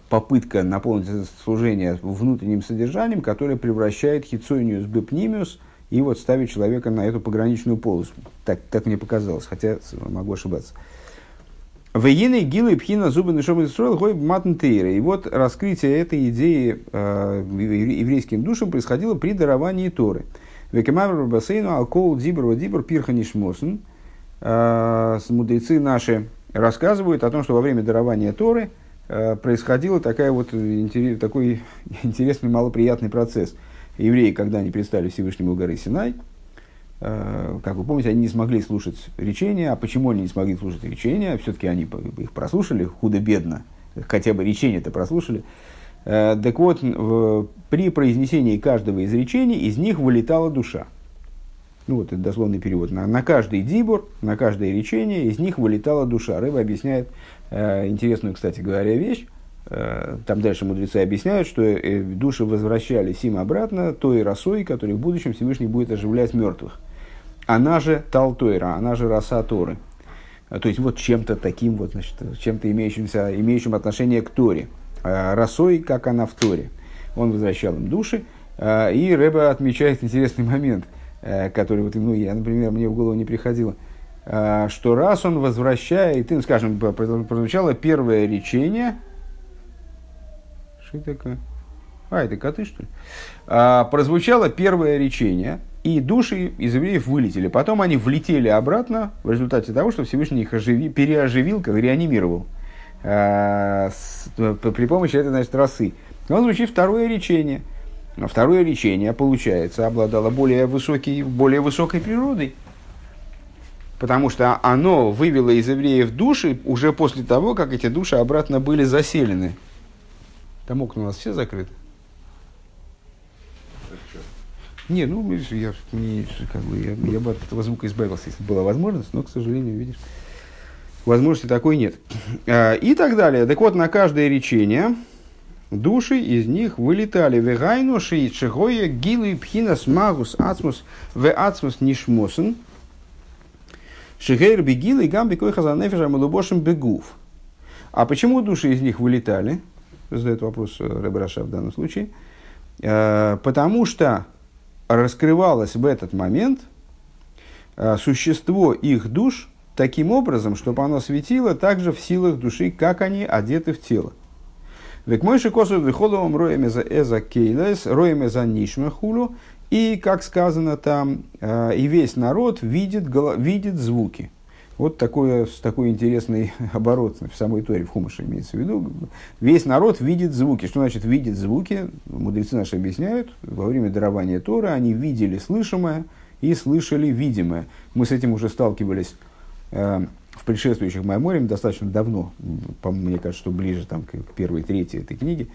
попытка наполнить служение внутренним содержанием, которое превращает хитсойниус бепнимиус и вот ставит человека на эту пограничную полосу. Так, так мне показалось, хотя могу ошибаться. Вейны гилы пхина зубы нишом строил гой матнтейра. И вот раскрытие этой идеи э, еврейским душам происходило при даровании Торы. Векемавр бассейну алкоул дибр дибр пирханишмосен. Мудрецы наши рассказывают о том, что во время дарования Торы происходил такая вот, такой [laughs] интересный, малоприятный процесс. Евреи, когда они предстали Всевышнему горы Синай, как вы помните, они не смогли слушать речения. А почему они не смогли слушать речения? Все-таки они их прослушали худо-бедно, хотя бы речение-то прослушали. Э, так вот, при произнесении каждого из речений из них вылетала душа. Ну, вот это дословный перевод. На, на каждый дибур, на каждое речение из них вылетала душа. Рыба объясняет э, интересную, кстати говоря, вещь. Э, там дальше мудрецы объясняют, что э, души возвращались им обратно той росой, которой в будущем Всевышний будет оживлять мертвых. Она же Талтойра, она же роса Торы. Э, то есть вот чем-то таким, вот, значит, чем-то имеющимся, имеющим отношение к Торе. Э, росой, как она в Торе. Он возвращал им души. Э, и Рэба отмечает интересный момент, э, который, вот, ну, я, например, мне в голову не приходило, что раз он возвращает, ну, скажем, прозвучало первое речение, что такое? А, это коты, что ли? А, прозвучало первое речение, и души из евреев вылетели. Потом они влетели обратно в результате того, что Всевышний их оживи, переоживил, как реанимировал. Э, при помощи этой значит, росы. Он звучит второе речение. Но второе речение, получается, обладало более, высокой, более высокой природой. Потому что оно вывело из евреев души уже после того, как эти души обратно были заселены. Там окна у нас все закрыты. Не, ну, я, не, как бы, я, я бы от этого звука избавился, если была возможность, но, к сожалению, видишь, возможности такой нет. А, и так далее. Так вот, на каждое речение души из них вылетали вегайну ши шигоя гилы пхинас магус ацмус в ацмус нишмосен шигейр бегилы гамби кой хазанефиша малубошим бегув. А почему души из них вылетали? Задает вопрос Ребраша в данном случае. А, потому что раскрывалось в этот момент а, существо их душ – таким образом, чтобы оно светило также в силах души, как они одеты в тело. Век мойши косу вихоловым роем эза кейлес, роем эза нишмахулю, и, как сказано там, э, и весь народ видит, видит звуки. Вот такой, такой интересный [laughs] оборот в самой Торе, в Хумаше имеется в виду. Весь народ видит звуки. Что значит видит звуки? Мудрецы наши объясняют. Во время дарования Торы они видели слышимое и слышали видимое. Мы с этим уже сталкивались Э, в предшествующих Майморем достаточно давно, по мне кажется, что ближе там, к, первой трети этой книги,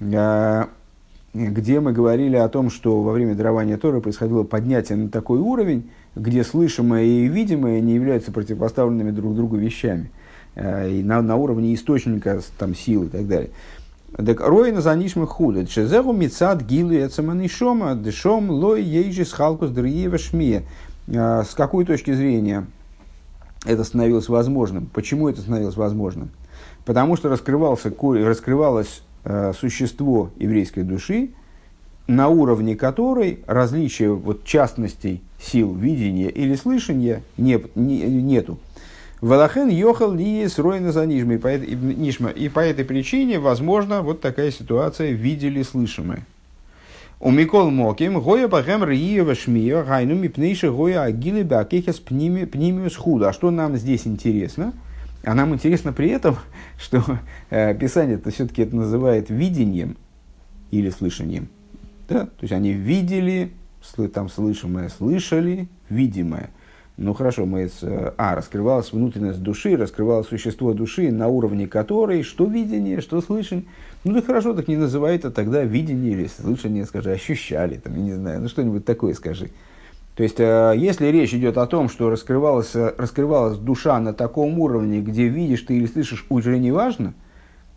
э, где мы говорили о том, что во время дарования Торы происходило поднятие на такой уровень, где слышимое и видимое не являются противопоставленными друг другу вещами. Э, и на, на уровне источника там, силы и так далее. Так роина за нишмы худо. Чезеру мицад гилу эцаманишома дешом лой ейжи схалкус дриева шмия. С какой точки зрения это становилось возможным. Почему это становилось возможным? Потому что раскрывался, раскрывалось э, существо еврейской души, на уровне которой различия вот, частностей сил видения или слышания не, не, нету. Валахен йохал ли с за нишма. И по этой причине, возможно, вот такая ситуация видели слышимое. У Микол Моким, Гоя Бахем Риева Шмия, Гайну Мипнейши Гоя Агилы Бакехес Пнимиус Худа. А что нам здесь интересно? А нам интересно при этом, [laughs] что э, Писание это все-таки это называет видением или слышанием. Да? То есть они видели, там слышимое, слышали, видимое. Ну хорошо, мы, э, а, раскрывалась внутренность души, раскрывалось существо души, на уровне которой что видение, что слышание. Ну да хорошо, так не называй это тогда видение или слышание, скажи, ощущали, там, я не знаю, ну что-нибудь такое скажи. То есть, э, если речь идет о том, что раскрывалась, э, раскрывалась душа на таком уровне, где видишь ты или слышишь уже не важно,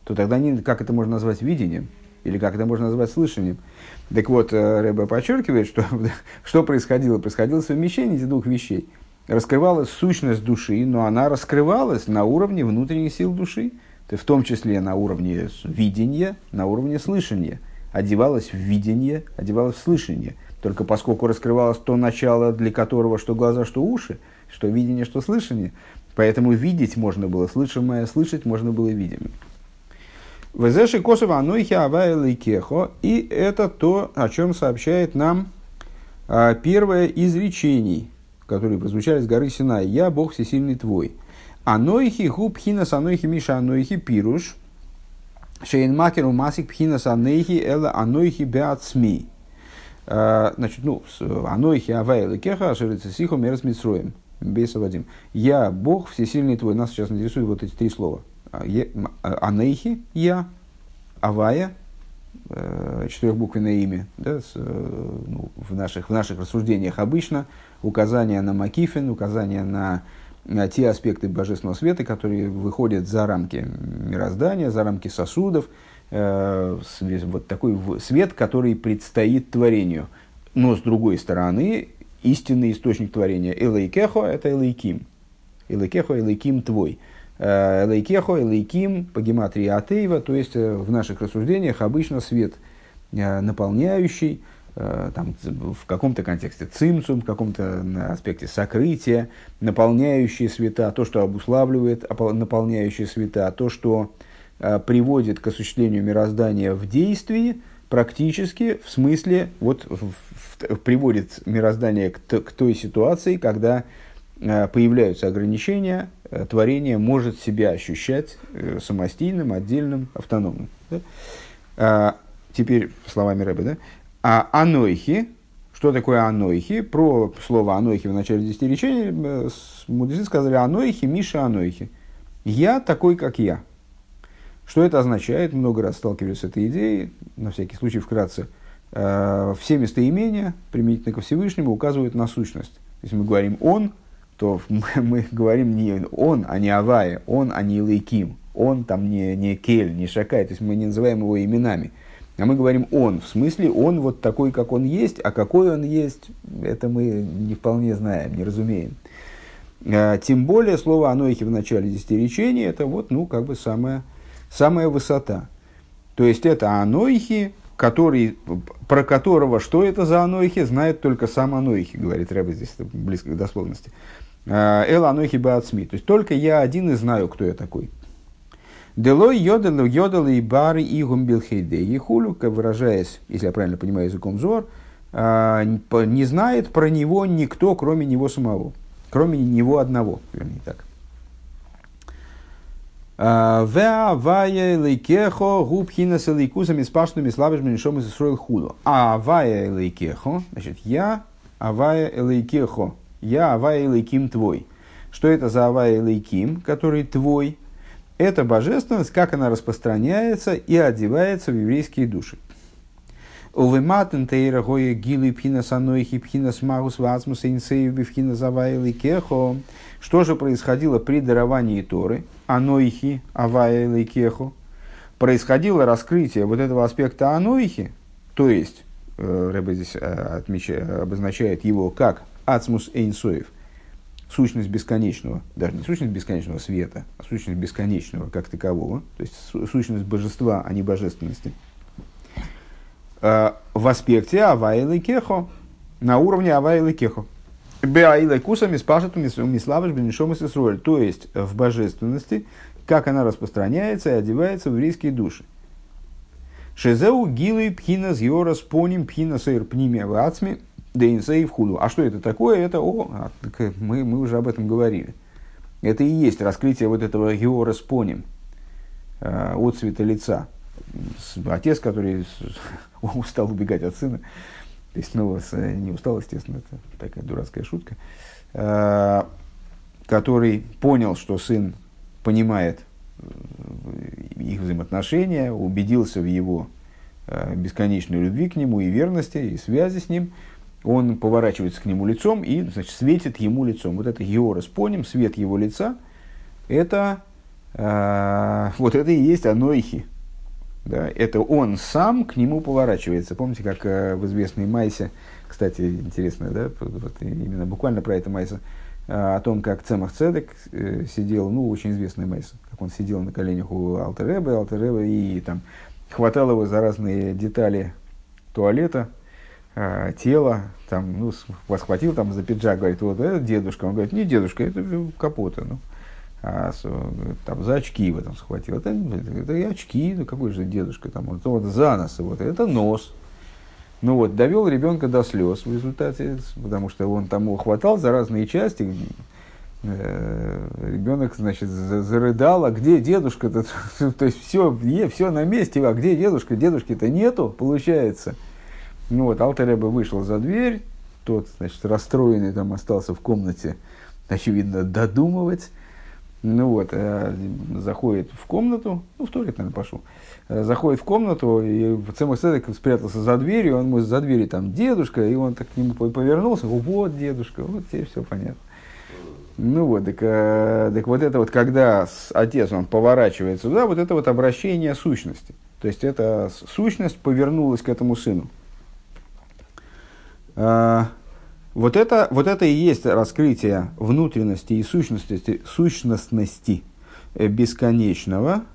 то тогда не, как это можно назвать видением? Или как это можно назвать слышанием? Так вот, э, Рэба подчеркивает, что, [laughs] что происходило? Происходило совмещение этих двух вещей. Раскрывалась сущность души, но она раскрывалась на уровне внутренних сил души в том числе на уровне видения, на уровне слышания. Одевалась в видение, одевалась в слышание. Только поскольку раскрывалось то начало, для которого что глаза, что уши, что видение, что слышание, поэтому видеть можно было слышимое, слышать можно было видимое. Везеши Косова Анойхи Авайликехо, и это то, о чем сообщает нам А, первое из речений, которые прозвучали с горы Синай. «Я Бог всесильный твой». Анойхи губ хинас анойхи миша анойхи пируш. Шейн макеру масик пхинас анейхи эла анойхи беацми. А, значит, ну, анойхи авай лекеха ашерица сихо мерс митсроем. Бейсавадим. Я Бог всесильный твой. Нас сейчас интересуют вот эти три слова. А, анейхи, я, авая, Э, четырехбуквенное имя, да, с, э, ну, в, наших, в наших рассуждениях обычно указание на Макифин, указание на, на те аспекты божественного света, которые выходят за рамки мироздания, за рамки сосудов, э, вот такой свет, который предстоит творению. Но с другой стороны, истинный источник творения Элейкехо – это Элейким. Элейкехо – Элейким твой – Лейкехо, Лейким, по гематрии Атеева, то есть э, в наших рассуждениях обычно свет э, наполняющий, э, там, в каком-то контексте цимцум, в каком-то аспекте сокрытия, наполняющие света, то, что обуславливает наполняющие света, то, что приводит к осуществлению мироздания в действии, практически, в смысле, вот в, в, приводит мироздание к, к той ситуации, когда появляются ограничения, творение может себя ощущать э, самостийным, отдельным, автономным. Да? А, теперь словами Рэбе, да? А анойхи, что такое анойхи? Про слово анойхи в начале десяти речений э, мудрецы сказали анойхи, Миша анойхи. Я такой, как я. Что это означает? Много раз сталкивались с этой идеей, на всякий случай вкратце. Все местоимения, применительно ко Всевышнему, указывают на сущность. Если мы говорим «он», то [laughs] мы, говорим не он, а не Авая, он, а не Лейким, он там не, не Кель, не Шакай, то есть мы не называем его именами. А мы говорим он, в смысле он вот такой, как он есть, а какой он есть, это мы не вполне знаем, не разумеем. А, тем более слово анойхи в начале десятиречения, это вот, ну, как бы самая, самая высота. То есть это анойхи, который, про которого, что это за анойхи, знает только сам анойхи, говорит Рэба здесь, близко к дословности. Эл анохи баацми. То есть только я один и знаю, кто я такой. Делой йодал йодал и бары и гумбилхейде. Ехулю, выражаясь, если я правильно понимаю языком зор, а, не знает про него никто, кроме него самого. Кроме него одного, вернее так. А, Веавая лейкехо губхина с лейкусами спашными. А авая лейкехо, значит, я авая лейкехо, я Авай Элейким твой. Что это за Авай Элейким, который твой? Это божественность, как она распространяется и одевается в еврейские души. Увематен тейра гоя гилы пхина санойхи пхина смагус вацмус инсею бифхина завайли кехо. Что же происходило при даровании Торы? Анойхи авайли кехо. Происходило раскрытие вот этого аспекта анойхи, то есть, э, Рэбе здесь э, отмечает, обозначает его как ацмус эйнсоев, сущность бесконечного, даже не сущность бесконечного света, а сущность бесконечного как такового, то есть сущность божества, а не божественности, э, в аспекте авайлы кехо, на уровне авайлы кехо. Беаилы кусами спашет миславыш бенешом Исруэль, то есть в божественности, как она распространяется и одевается в еврейские души. Шезеу гилы пхина с йорас поним пхина сейр пниме в ацме Дейнсей в худу. А что это такое? Это, о, а, так мы, мы уже об этом говорили. Это и есть раскрытие вот этого геора с поним, э, от цвета лица. Отец, который [laughs] устал убегать от сына, то есть, ну, не устал, естественно, это такая дурацкая шутка, э, который понял, что сын понимает э, их взаимоотношения, убедился в его бесконечной любви к нему и верности, и связи с ним – он поворачивается к нему лицом и значит, светит ему лицом. Вот это Георас поним, свет его лица, это э, вот это и есть Анойхи. Да, это он сам к нему поворачивается. Помните, как э, в известной Майсе, кстати, интересно, да, вот, именно буквально про это Майса, э, о том, как Цемах Цедек э, сидел, ну, очень известный Майса, как он сидел на коленях у Алтереба, Алтереба и там хватал его за разные детали туалета, э, тело, там, ну, вас там за пиджак, говорит, вот это дедушка. Он говорит, не дедушка, это капота. Ну. А там за очки его там схватил. Это, это, это очки, ну какой же дедушка там, вот, вот за нос, вот это нос. Ну вот, довел ребенка до слез в результате, потому что он тому хватал за разные части. Э, ребенок, значит, зарыдал, а где дедушка-то? [laughs] То есть все, все на месте, а где дедушка? Дедушки-то нету, получается. Ну вот, Алтареба вышел за дверь, тот, значит, расстроенный там остался в комнате, очевидно, додумывать. Ну вот, э, заходит в комнату, ну, в туалет, наверное, пошел. Э, заходит в комнату, и Цемах спрятался за дверью, он может за дверью там дедушка, и он так к нему повернулся, вот дедушка, вот теперь все понятно. Ну вот, так, э, так вот это вот, когда отец, он поворачивается туда, вот это вот обращение сущности. То есть, эта сущность повернулась к этому сыну. Э, вот это, вот это и есть раскрытие внутренности и сущности, сущностности э, бесконечного.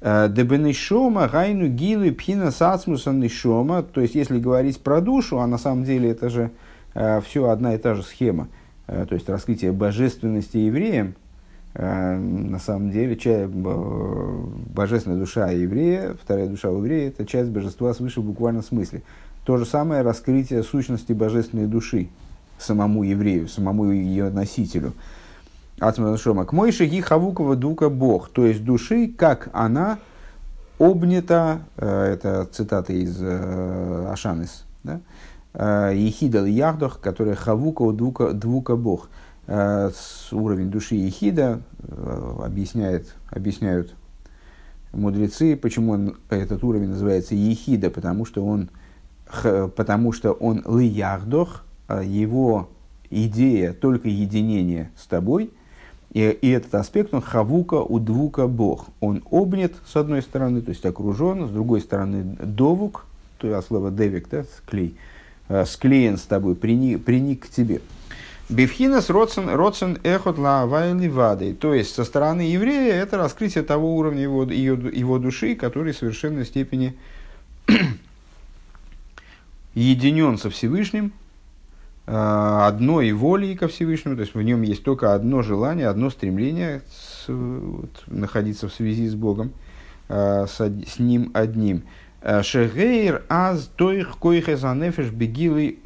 Э, Дебенешома, гайну, гилу, пхина, сацмуса, нишома. То есть, если говорить про душу, а на самом деле это же все одна и та же схема. То есть, раскрытие божественности евреям, на самом деле, чай, божественная душа еврея, вторая душа еврея, это часть божества свыше в буквальном смысле. То же самое раскрытие сущности божественной души самому еврею, самому ее носителю. Ацманшома. К мой шаги хавукова дука Бог, то есть души, как она обнята, э, это цитата из э, Ашанис, да? Э, Ехидал Яхдох, которая хавука двука, двука Бог. Уровень души Ехида объясняет, объясняют мудрецы, почему он, этот уровень называется Ехида, потому что он, потому что он Лияхдох, а, его идея только единение с тобой, и, и этот аспект, он хавука у двука бог. Он обнят с одной стороны, то есть окружен, с другой стороны довук, то есть слово девик, да, склей, а, склеен с тобой, приник, приник к тебе. Бифхинас родсен, родсен эхот лавайли. То есть, со стороны еврея это раскрытие того уровня его, его, его души, который в совершенной степени единен со Всевышним, Э, одной волей ко Всевышнему, то есть в нем есть только одно желание, одно стремление с, вот, находиться в связи с Богом, э, с, с Ним одним. Э, Шегейр аз тоих коихезанефеш бегилы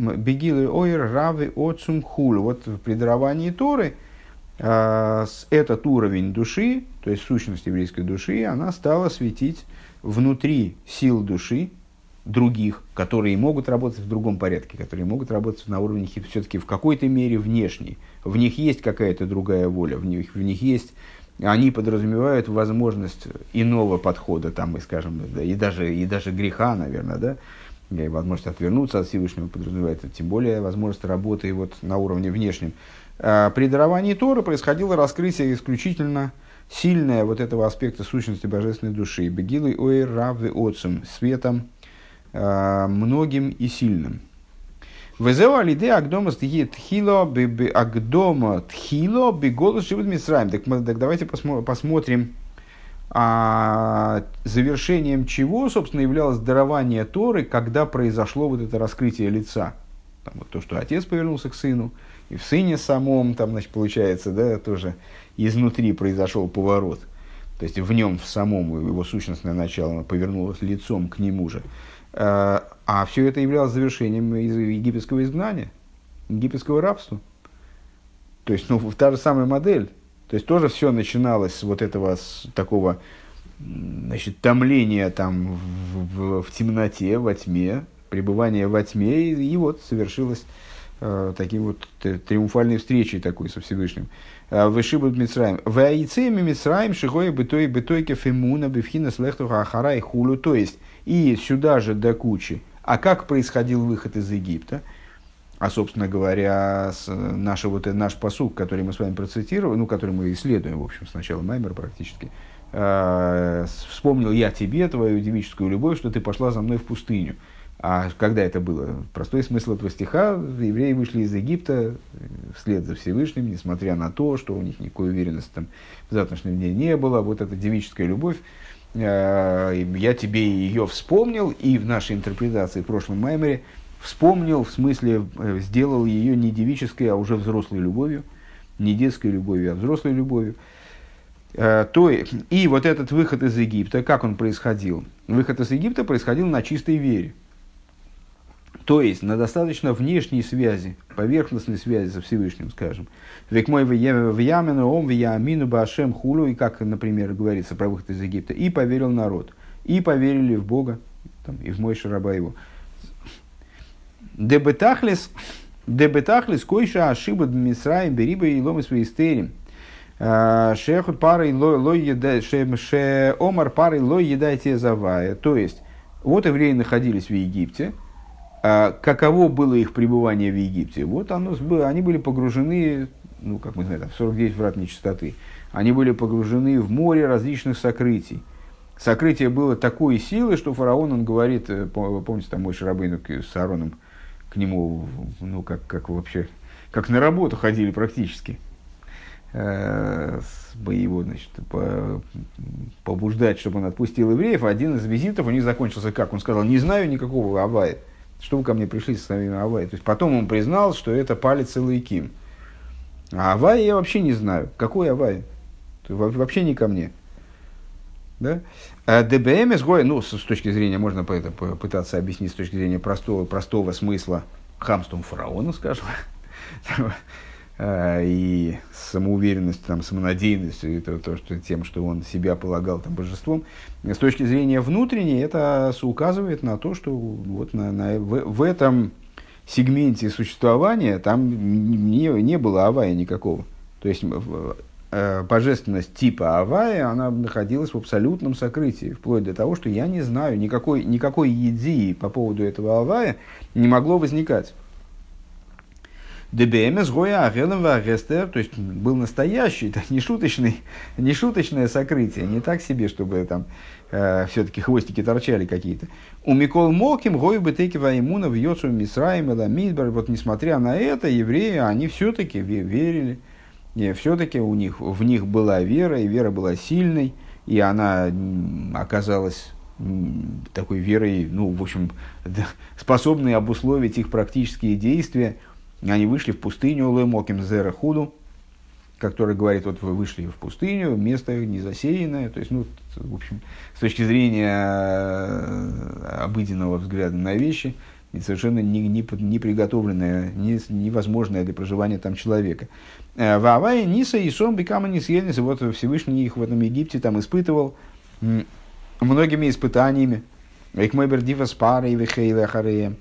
ойр равы отцум хул. Вот в предавании Торы этот уровень души, то есть сущность еврейской души, она стала светить внутри сил души, других, которые могут работать в другом порядке, которые могут работать на уровне все-таки в какой-то мере внешней. В них есть какая-то другая воля, в них, в них есть, они подразумевают возможность иного подхода, там, мы скажем, и даже, и даже греха, наверное, да, и возможность отвернуться от Всевышнего подразумевает, тем более возможность работы вот на уровне внешнем. А при даровании Торы происходило раскрытие исключительно сильное вот этого аспекта сущности божественной души. Бегилы ой равы отцем, светом, многим и сильным. Везеу алиде агдома тхило агдома тхило беголос живут мисраем. Так, так давайте посмотрим, а, завершением чего, собственно, являлось дарование Торы, когда произошло вот это раскрытие лица. Там, вот то, что отец повернулся к сыну, и в сыне самом, там, значит, получается, да, тоже изнутри произошел поворот. То есть в нем, в самом, его сущностное начало повернулось лицом к нему же. Э, а все это являлось завершением египетского изгнания, египетского рабства. То есть, ну, та же самая модель. То есть, тоже все начиналось с вот этого, с такого, значит, томления там в, в, в темноте, во тьме, пребывания во тьме, и, и вот совершилось э, таким вот триумфальной встречей такой со Всевышним. Э, Вышибут Мицраем. В Аицеме Мицраем шигой бытой бытойке фемуна бифхина слехтуха ахара и хулу. То есть, и сюда же до кучи. А как происходил выход из Египта? А, собственно говоря, с, наш, вот, наш посук, который мы с вами процитировали, ну, который мы исследуем, в общем, сначала Маймер практически, э, вспомнил я тебе твою девическую любовь, что ты пошла за мной в пустыню. А когда это было? Простой смысл этого стиха. Евреи вышли из Египта вслед за Всевышним, несмотря на то, что у них никакой уверенности там, в завтрашнем дне не было. Вот эта девическая любовь, Э, я тебе ее вспомнил, и в нашей интерпретации в прошлом Маймере вспомнил, в смысле э, сделал ее не девической, а уже взрослой любовью, не детской любовью, а взрослой любовью. Э, то, и вот этот выход из Египта, как он происходил? Выход из Египта происходил на чистой вере. То есть на достаточно внешней связи, поверхностной связи со Всевышним, скажем. Век мой в ямину, ом в ямину башем хулу, и как, например, говорится про выход из Египта, и поверил народ, и поверили в Бога, там, и в мой раба его. Дебетахлис, дебетахлис, койша ошиба мисраем бериба и ломы свои стерим. А, шехут парой лой едай, ше омар парой лой едайте завая. То есть, вот евреи находились в Египте, каково было их пребывание в Египте? Вот оно, они были погружены, ну, как мы знаем, в 49 врат нечистоты. Они были погружены в море различных сокрытий. Сокрытие было такой силы, что фараон, он говорит, э, помните, там мой Шарабейну с Аароном к нему, ну, как, как вообще, как на работу ходили практически. Э, его, значит, по, побуждать, чтобы он отпустил евреев. Один из визитов у них закончился как? Он сказал, не знаю никакого Авая. Что вы ко мне пришли со своими Авай? То есть потом он признал, что это палец Илайким. А Авай я вообще не знаю. Какой Авай? Вообще не ко мне. Да? А ДБМ изгоя, ну, с, точки зрения, можно это попытаться объяснить с точки зрения простого, простого смысла хамством фараона, скажем. А, и самоуверенность, там, самонадеянность, это то, что, тем, что он себя полагал там, божеством. С точки зрения внутренней, это указывает на то, что вот на, на, в, в этом сегменте существования там не, не было авая никакого. То есть э, божественность типа авая, она находилась в абсолютном сокрытии, вплоть до того, что я не знаю, никакой, никакой идеи по поводу этого авая не могло возникать. ДБМС Гоя Агелем Агестер, то есть был настоящий, это не, шуточный, не шуточное сокрытие, не так себе, чтобы там э, все-таки хвостики торчали какие-то. У Микол Моким Гою Бетеки Ваймуна в Йоцу Мисраим Мидбар, вот несмотря на это, евреи, они все-таки верили, все-таки у них, в них была вера, и вера была сильной, и она оказалась такой верой, ну, в общем, [laughs] способной обусловить их практические действия – они вышли в пустыню Лемоким Зера Худу, который говорит, вот вы вышли в пустыню, место не засеянное, то есть, ну, в общем, с точки зрения э, обыденного взгляда на вещи, совершенно не, не, не приготовленное, не, невозможное для проживания там человека. Э, в Авае Ниса и Сом Бекама Нисьельнис, вот Всевышний их в этом Египте там испытывал многими испытаниями. Экмойбер Дива Спара и Вехейла Харея.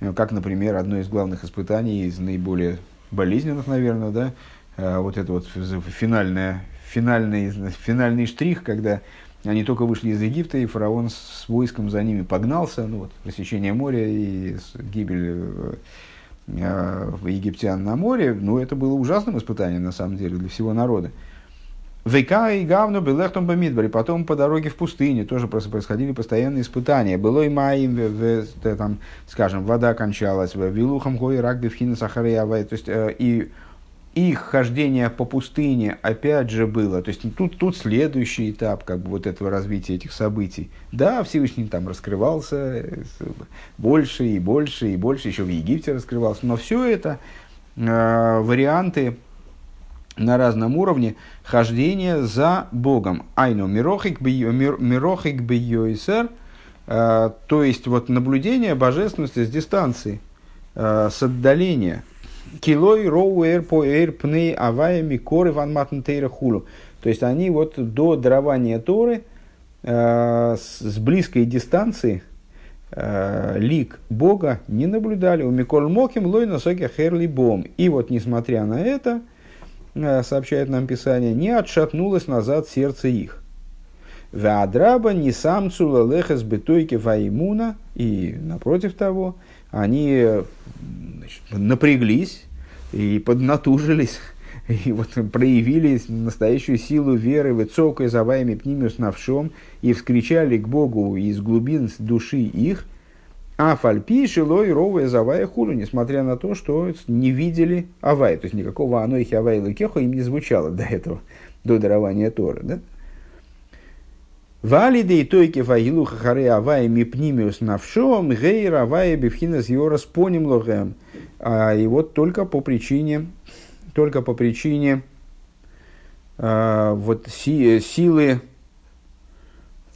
Э, как, например, одно из главных испытаний, из наиболее болезненных, наверное, да, э, вот это вот финальное, финальный, финальный штрих, когда они только вышли из Египта, и фараон с войском за ними погнался, ну вот, рассечение моря и гибель э, египтян на море, ну, это было ужасным испытанием, на самом деле, для всего народа. Века и гавну белехтом бамидбаре. Потом по дороге в пустыне тоже происходили постоянные испытания. Было и маим, там, скажем, вода кончалась, вилухам гой рак бифхина сахария То есть э, и их хождение по пустыне опять же было. То есть тут, тут следующий этап как бы вот этого развития этих событий. Да, Всевышний там раскрывался э, больше и больше и больше, еще в Египте раскрывался. Но все это э, варианты на разном уровне хождения за Богом. Айну мирохик бьёйсер, э, то есть вот наблюдение божественности с дистанции, э, с отдаления. Килой роу эр по эр пней авая микоры ван матнтейра хулу. То есть они вот до дарования Торы э, с близкой дистанции лик Бога не наблюдали. У Миколь Моким лой носоки херли бом. И вот несмотря на это, сообщает нам Писание, не отшатнулось назад сердце их. Веадраба не сам цулалехас бетойки ваймуна, и напротив того, они значит, напряглись и поднатужились, [laughs] и вот проявили настоящую силу веры в цокой за вами пнимиус навшом, и вскричали к Богу из глубин души их – а фальпи шилой ровая завая хулу, несмотря на то, что не видели авай, то есть никакого анойхи авай лакеху им не звучало до этого, до дарования Торы. Да? Валиды и тойки фаилуха харе авай мипнимиус навшом, гейр авай бифхинас йорас поним лохем. А, и вот только по причине, только по причине а, вот си, силы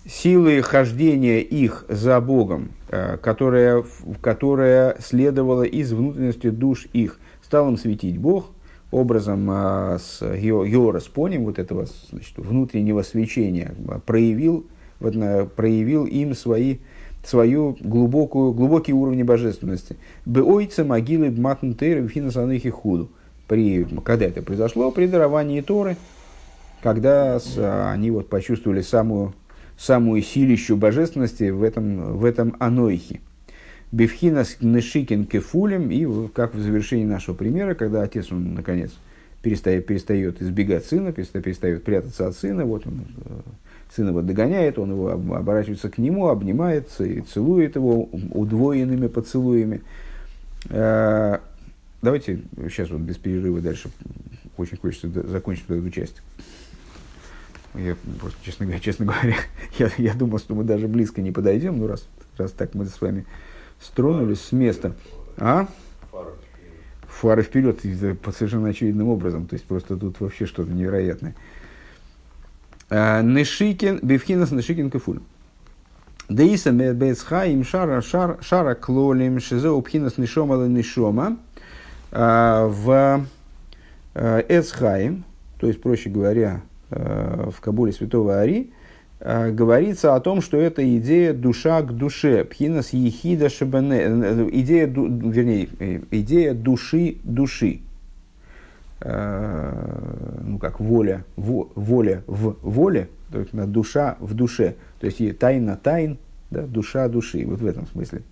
силы хождения их за Богом, э, которая, которая следовала из внутренности душ их, стал им светить Бог образом а, с Йораспоним, вот этого значит, внутреннего свечения, проявил, вот, проявил им свои, свою глубокую, глубокий уровень божественности. Беойца могилы бматнтейры в худу. При, когда это произошло? При даровании Торы, когда с, они вот почувствовали самую самую силищу божественности в этом, в этом анойхе. Бифхинас нешикин кефулем, и как в завершении нашего примера, когда отец, он, наконец, перестает, перестает избегать сына, перестает, перестает прятаться от сына, вот он э, сына его догоняет, он его оборачивается к нему, обнимается и целует его удвоенными поцелуями. Э, давайте сейчас вот без перерыва дальше очень хочется закончить эту часть. Я просто, честно говоря, честно говоря [laughs] я, я думал, что мы даже близко не подойдем, ну раз, раз так мы с вами стронулись с места. А? Фары вперед, по совершенно очевидным образом. То есть просто тут вообще что-то невероятное. А, Нешикин, Бевхинас Нешикин Кефуль. Деиса Бецха им шара шар шара клолим шизе убхинас нишома нишома а, в а, Эцхаим, то есть, проще говоря, в Кабуле святого Ари, э, говорится о том, что это идея душа к душе, пхинас ехида шабане, э, идея, вернее, идея души души. Ну, как воля, во, воля в воле, то есть душа в душе. То есть тайна тайн, да, душа души, вот в этом смысле.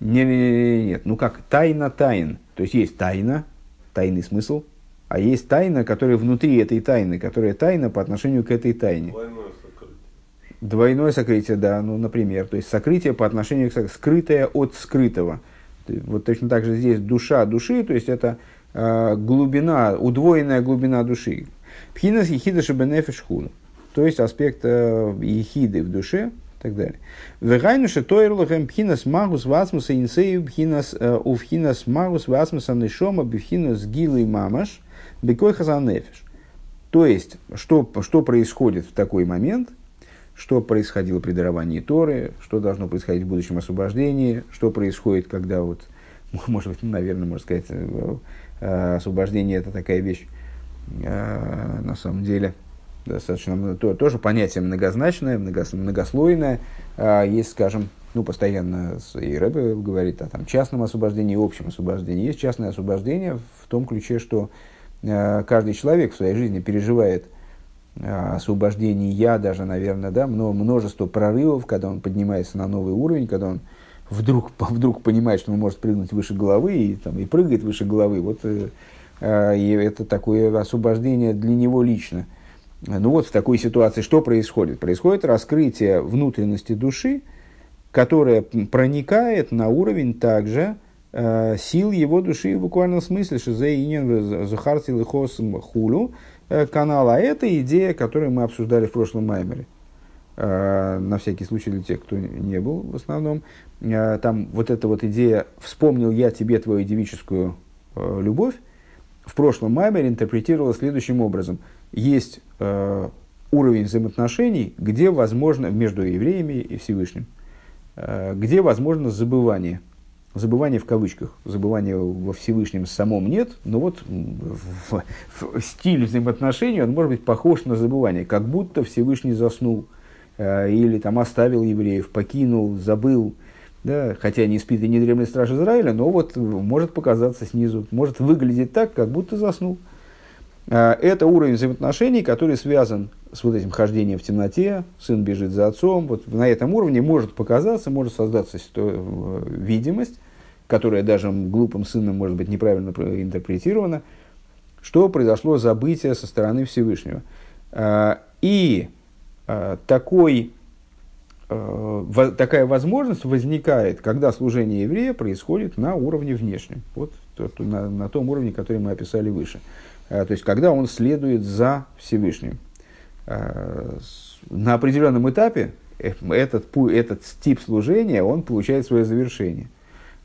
Не, не, не, нет, ну как тайна тайн. То есть есть тайна, тайный смысл – а есть тайна, которая внутри этой тайны, которая тайна по отношению к этой тайне. Двойное сокрытие. Двойное сокрытие, да, ну, например. То есть сокрытие по отношению к скрытое от скрытого. Вот точно так же здесь душа души, то есть это э, глубина, удвоенная глубина души. Пхинас ехида шабенефиш То есть аспект э, ехиды в душе, и так далее. Вегайнуша тойрлахем пхинас магус васмуса инсею пхинас э, увхинас магус васмуса нишома бифхинас гилы мамаш – Бекой хазанефиш. То есть, что, что происходит в такой момент, что происходило при даровании Торы, что должно происходить в будущем освобождении, что происходит, когда вот, [laughs] может быть, наверное, можно сказать, э, освобождение это такая вещь, э, на самом деле, достаточно, то, тоже понятие многозначное, многослойное. Есть, скажем, ну, постоянно и Рэбе говорит о там, частном освобождении общем освобождении. Есть частное освобождение в том ключе, что каждый человек в своей жизни переживает э, освобождение я, даже, наверное, да, множество прорывов, когда он поднимается на новый уровень, когда он вдруг, [laughs] вдруг понимает, что он может прыгнуть выше головы и, там, и прыгает выше головы. Вот, э, и это такое освобождение для него лично. Ну вот в такой ситуации что происходит? Происходит раскрытие внутренности души, которая проникает на уровень также Э, сил его души в буквальном смысле, за инин захарти лихос хулю э, канала. А это идея, которую мы обсуждали в прошлом маймере. Э, на всякий случай для тех, кто не был в основном. Там вот эта вот идея «вспомнил я тебе твою девическую любовь» в прошлом маймере интерпретировала следующим образом. Есть уровень взаимоотношений, где возможно, между евреями и Всевышним, где возможно забывание – забывание в кавычках, забывания во Всевышнем самом нет, но вот в, в стиль взаимоотношений он может быть похож на забывание, как будто Всевышний заснул э, или там оставил евреев, покинул, забыл, да, хотя не спит и не дремлет страж Израиля, но вот может показаться снизу, может выглядеть так, как будто заснул. Э, это уровень взаимоотношений, который связан с вот этим хождением в темноте, сын бежит за отцом. Вот на этом уровне может показаться, может создаться э, видимость, которая даже глупым сыном может быть неправильно интерпретирована, что произошло забытие со стороны Всевышнего. А, и а, такой, а, такая возможность возникает, когда служение еврея происходит на уровне внешнем, вот на, том уровне, который мы описали выше. То есть, когда он следует за Всевышним. На определенном этапе э, этот, этот тип служения, он получает свое завершение.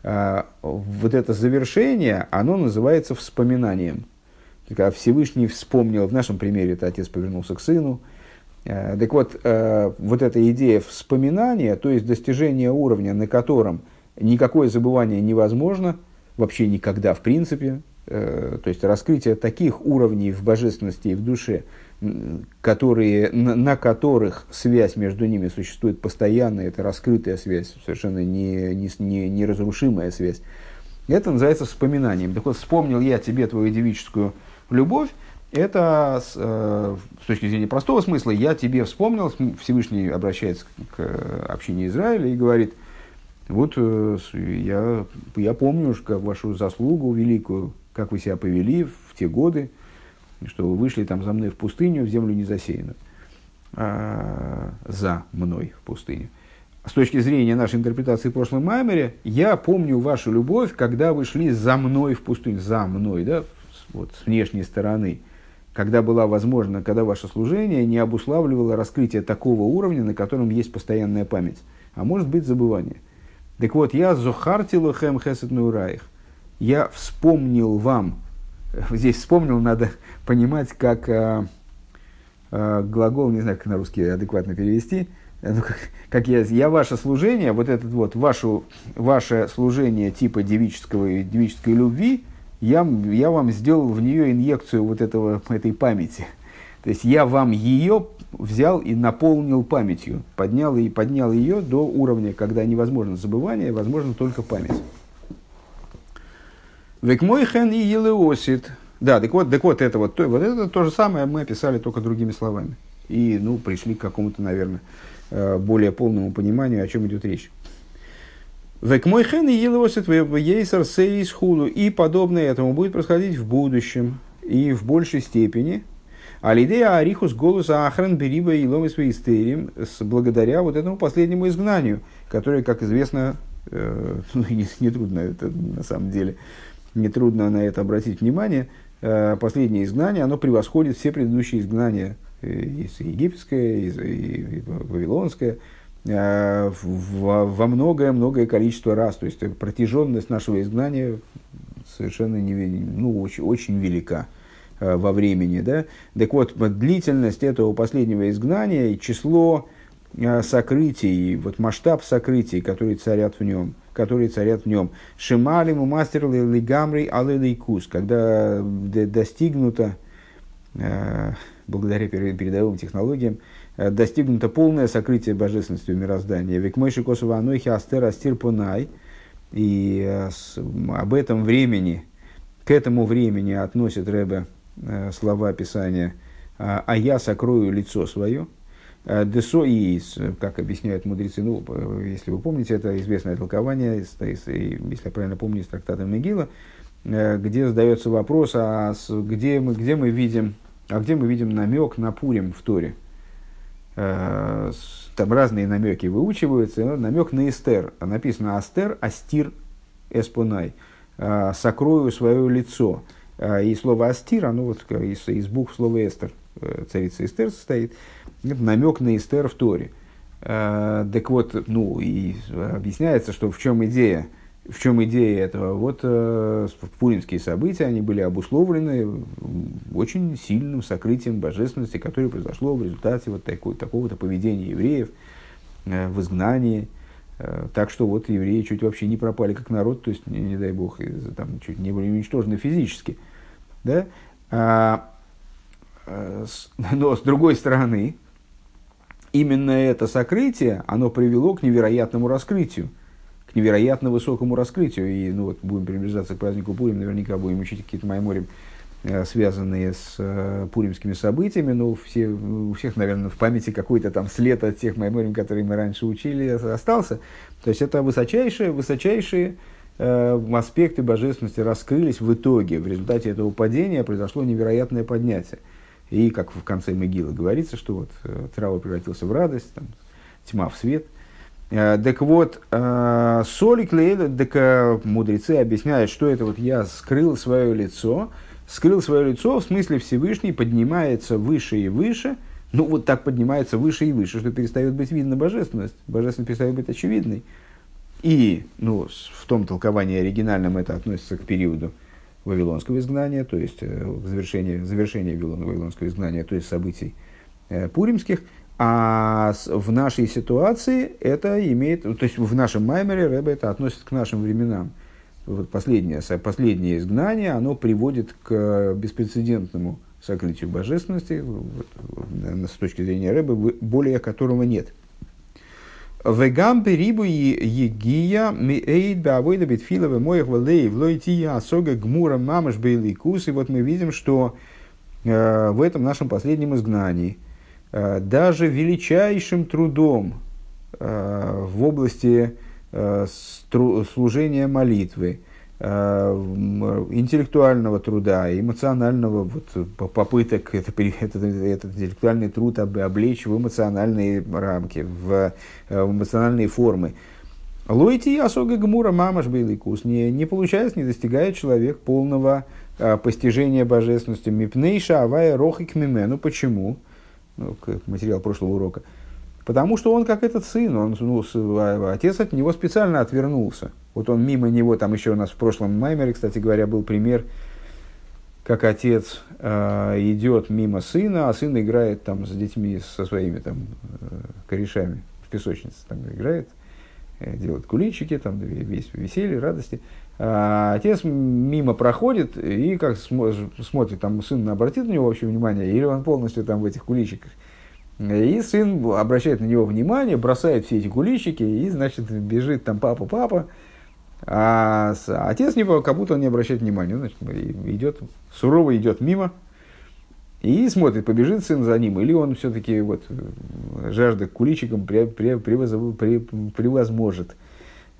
А, вот это завершение, оно называется вспоминанием. Когда Всевышний вспомнил, в нашем примере это отец повернулся к сыну, Э, так вот, э, вот эта идея вспоминания, то есть достижение уровня, на котором никакое забывание невозможно, вообще никогда в принципе, то есть раскрытие таких уровней в божественности и в душе, которые, на, которых связь между ними существует постоянно, это раскрытая связь, совершенно не, не, не, неразрушимая связь. Это называется вспоминанием. Так вот, вспомнил я тебе твою девическую любовь, это с, э, с точки зрения простого смысла, я тебе вспомнил, Всевышний обращается к общине Израиля и говорит, вот э, я, я помню как вашу заслугу великую, как вы себя повели в те годы, что вы вышли там за мной в пустыню, в землю не засеянную, а, за мной в пустыню. С точки зрения нашей интерпретации в прошлом Маймере, я помню вашу любовь, когда вы шли за мной в пустыню, за мной, да, вот с внешней стороны, когда была возможна, когда ваше служение не обуславливало раскрытие такого уровня, на котором есть постоянная память, а может быть забывание. Так вот, я зохартилу хэм хесет нураих. Я вспомнил вам, здесь вспомнил, надо понимать, как а, а, глагол, не знаю, как на русский адекватно перевести, ну, как, как я, я ваше служение, вот этот вот, вашу, ваше служение типа девического, девической любви, я, я вам сделал в нее инъекцию вот этого, этой памяти. То есть я вам ее взял и наполнил памятью, поднял и поднял ее до уровня, когда невозможно забывание, возможно только память. Век мой хен и елеосит. Да, так вот, так вот это вот, то, вот это то же самое мы описали только другими словами. И, ну, пришли к какому-то, наверное, э, более полному пониманию, о чем идет речь. Век мой хен и елосит в ейсер сейс худу. И подобное этому будет происходить в будущем и в большей степени. Алидея арихус голоса ахран бериба и ломис истерим благодаря вот этому последнему изгнанию, которое, как известно, э, [laughs] ну, не, не это на самом деле, не трудно на это обратить внимание, э, последнее изгнание, оно превосходит все предыдущие изгнания, э, и египетское, и, и, и вавилонское, Э, во многое-многое количество раз. То есть протяженность нашего изгнания совершенно не, ну, очень, очень велика во времени. Да? Так вот, длительность этого последнего изгнания и число сокрытий, вот масштаб сокрытий, которые царят в нем, которые царят в нем. Шималиму мастер лигамри алелейкус, когда достигнуто, благодаря передовым технологиям, Э, достигнуто полное сокрытие божественности в мироздании. Век мойши косова анойхи астер астир понай. И э, об этом времени, к этому времени относит Рэбе э, слова Писания «А я сокрою лицо свое». Десо и, как объясняют мудрецы, ну, если вы помните, это известное толкование, если я правильно помню, из трактата Мегила, где задается вопрос, а где мы, где мы видим, а где мы видим намек на Пурим в Торе – Э, там разные намеки выучиваются. Намек на Эстер. Написано Астер, Астир, Эспонай. Э, Сокрою свое лицо. Э, и слово Астир, оно вот из, из букв слова Эстер. Царица Эстер состоит. Намек на Эстер в Торе. Так вот, ну, и объясняется, что в чем идея в чем идея этого? Вот э, пуринские события, они были обусловлены очень сильным сокрытием божественности, которое произошло в результате вот такой, такого-то поведения евреев э, в изгнании. Э, так что вот евреи чуть вообще не пропали как народ, то есть, не, не дай бог, там, чуть не были уничтожены физически. Да? А, э, [laughs] но с другой стороны, именно это сокрытие, оно привело к невероятному раскрытию к невероятно высокому раскрытию. И ну, вот будем приближаться к празднику Пурим, наверняка будем учить какие-то майморим, э, связанные с э, пуримскими событиями. Но все, у всех, наверное, в памяти какой-то там след от тех майморим, которые мы раньше учили, остался. То есть это высочайшие, высочайшие э, аспекты божественности раскрылись в итоге. В результате этого падения произошло невероятное поднятие. И, как в конце Могилы говорится, что вот э, траур превратился в радость, там, тьма в свет – Э, так вот, э, соли клеили, так мудрецы объясняют, что это вот я скрыл свое лицо, скрыл свое лицо, в смысле Всевышний поднимается выше и выше, ну вот так поднимается выше и выше, что перестает быть видно божественность, божественность перестает быть очевидной. И ну, в том толковании оригинальном это относится к периоду Вавилонского изгнания, то есть к завершению, завершению Вавилонского изгнания, то есть событий пуримских, а в нашей ситуации это имеет, то есть в нашем маймере Рэбе это относится к нашим временам. Вот последнее, последнее изгнание, оно приводит к беспрецедентному сокрытию божественности, вот, с точки зрения Рэбе, более которого нет. Вегам перибу егия миэйд бавойда битфилова моих валей влойтия асога гмура мамаш бейликус. И вот мы видим, что э, в этом нашем последнем изгнании э, даже величайшим трудом э, в области э, стру, служения молитвы, интеллектуального труда, эмоционального вот, попыток это, [laughs] этот, этот интеллектуальный труд облечь в эмоциональные рамки, в, э, в эмоциональные формы. Лойти осога гмура мамаш кус не, не получается, не достигает человек полного а, постижения божественности. Мипнейша авая рохик миме. Ну почему? Ну, материал прошлого урока. Потому что он как этот сын, он, ну, а, отец от него специально отвернулся. Вот он мимо него, там еще у нас в прошлом маймере, кстати говоря, был пример, как отец э, идет мимо сына, а сын играет там с детьми, со своими там э, корешами в песочнице, там играет, э, делает куличики, там весь веселье, радости. А отец мимо проходит и как смотрит, там сын обратит на него вообще внимание, или он полностью там в этих куличиках и сын обращает на него внимание, бросает все эти куличики и, значит, бежит там папа, папа. А отец него как будто он не обращает внимания. Значит, идет, сурово идет мимо и смотрит, побежит сын за ним, или он все-таки вот, жажда к куличикам превозможет.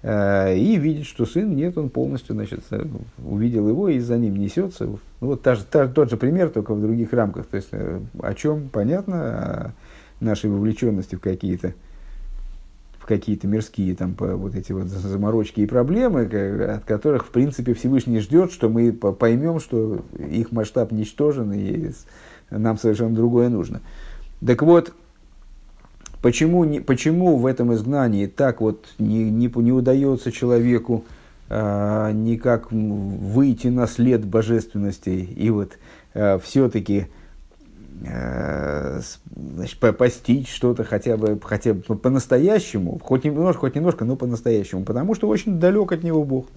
Э, и видит, что сын нет, он полностью значит, э, увидел его и за ним несется. Ну, вот та же, та, тот же пример, только в других рамках. То есть, э, о чем понятно, нашей вовлеченности в какие-то в какие-то мирские там, вот эти вот заморочки и проблемы, от которых, в принципе, Всевышний ждет, что мы поймем, что их масштаб ничтожен, и нам совершенно другое нужно. Так вот, почему, не, почему в этом изгнании так вот не, не, не удается человеку э, никак выйти на след божественности и вот э, все-таки Э, значит, постичь что-то хотя бы, хотя бы по-настоящему, хоть немножко, хоть немножко, но по-настоящему, потому что очень далек от него Бог.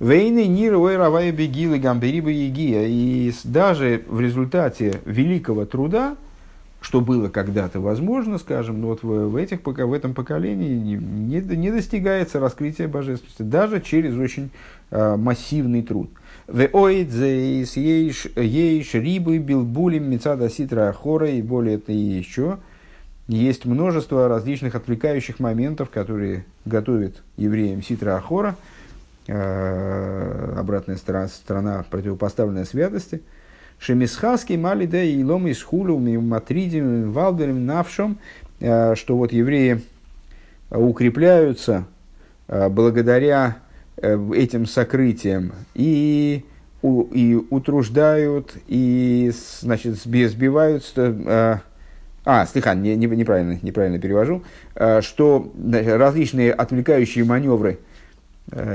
Вейны нир равая бегилы гамбериба егия. И даже в результате великого труда, что было когда-то возможно, скажем, но вот в, в, этих, в этом поколении не, не, не достигается раскрытия божественности, даже через очень э, массивный труд. Веоидзейс ейш рибы билбулим мецада ситра ахора и более это еще. Есть множество различных отвлекающих моментов, которые готовят евреям ситра ахора, э, обратная сторона, сторона противопоставленной святости. Шемисхаски малида и лом из хулу матридим валберим навшом, э, что вот евреи укрепляются э, благодаря этим сокрытием и, и утруждают, и значит, сбивают, э, а, слегка, не, не, неправильно, неправильно перевожу, э, что различные отвлекающие маневры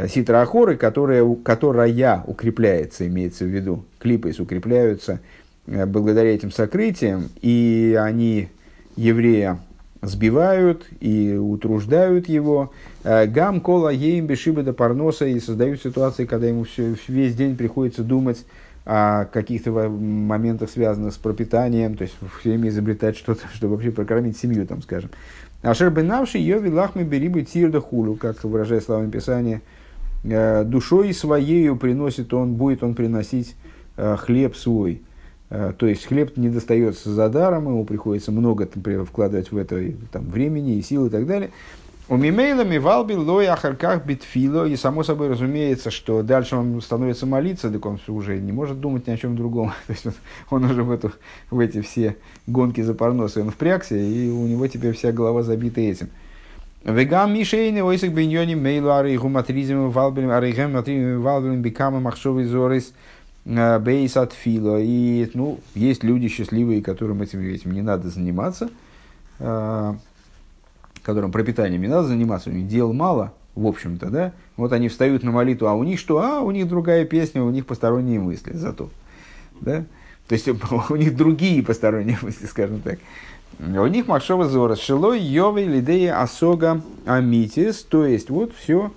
ситра ахоры, которые, которая укрепляется, имеется в виду, клипы укрепляются благодаря этим сокрытиям, и они еврея сбивают и утруждают его. Э, гам кола ейм до парноса и создают ситуации, когда ему все, весь день приходится думать о каких-то моментах, связанных с пропитанием, то есть все время изобретать что-то, [laughs] чтобы вообще прокормить семью, там, скажем. Ашер бенавший йови лахми берибы тирда хулу, как выражает словами Писания, «Э, душой своею приносит он, будет он приносить э, хлеб свой. Э, то есть хлеб не достается за даром, ему приходится много например, вкладывать в это там, времени и сил и так далее. У мимейлами валби лой ахарках битфило, и само собой разумеется, что дальше он становится молиться, так он уже не может думать ни о чем другом. [laughs] То есть он, уже в, эту, в эти все гонки за парносы он впрягся, и у него теперь вся голова забита этим. Вегам мишейны ойсак беньони мейлу арейгу матризм валбелем арейгем матризм валбелем бикама махшовый зорис – бейс от фила. И ну, есть люди счастливые, которым этим, этим не надо заниматься, э, которым пропитанием не надо заниматься, у них дел мало, в общем-то, да. Вот они встают на молитву, а у них что? А, у них другая песня, у них посторонние мысли зато. Да? То есть [laughs] у них другие посторонние мысли, скажем так. У них Макшова Зора. Шилой Йовей Лидея Асога Амитис. То есть, вот все.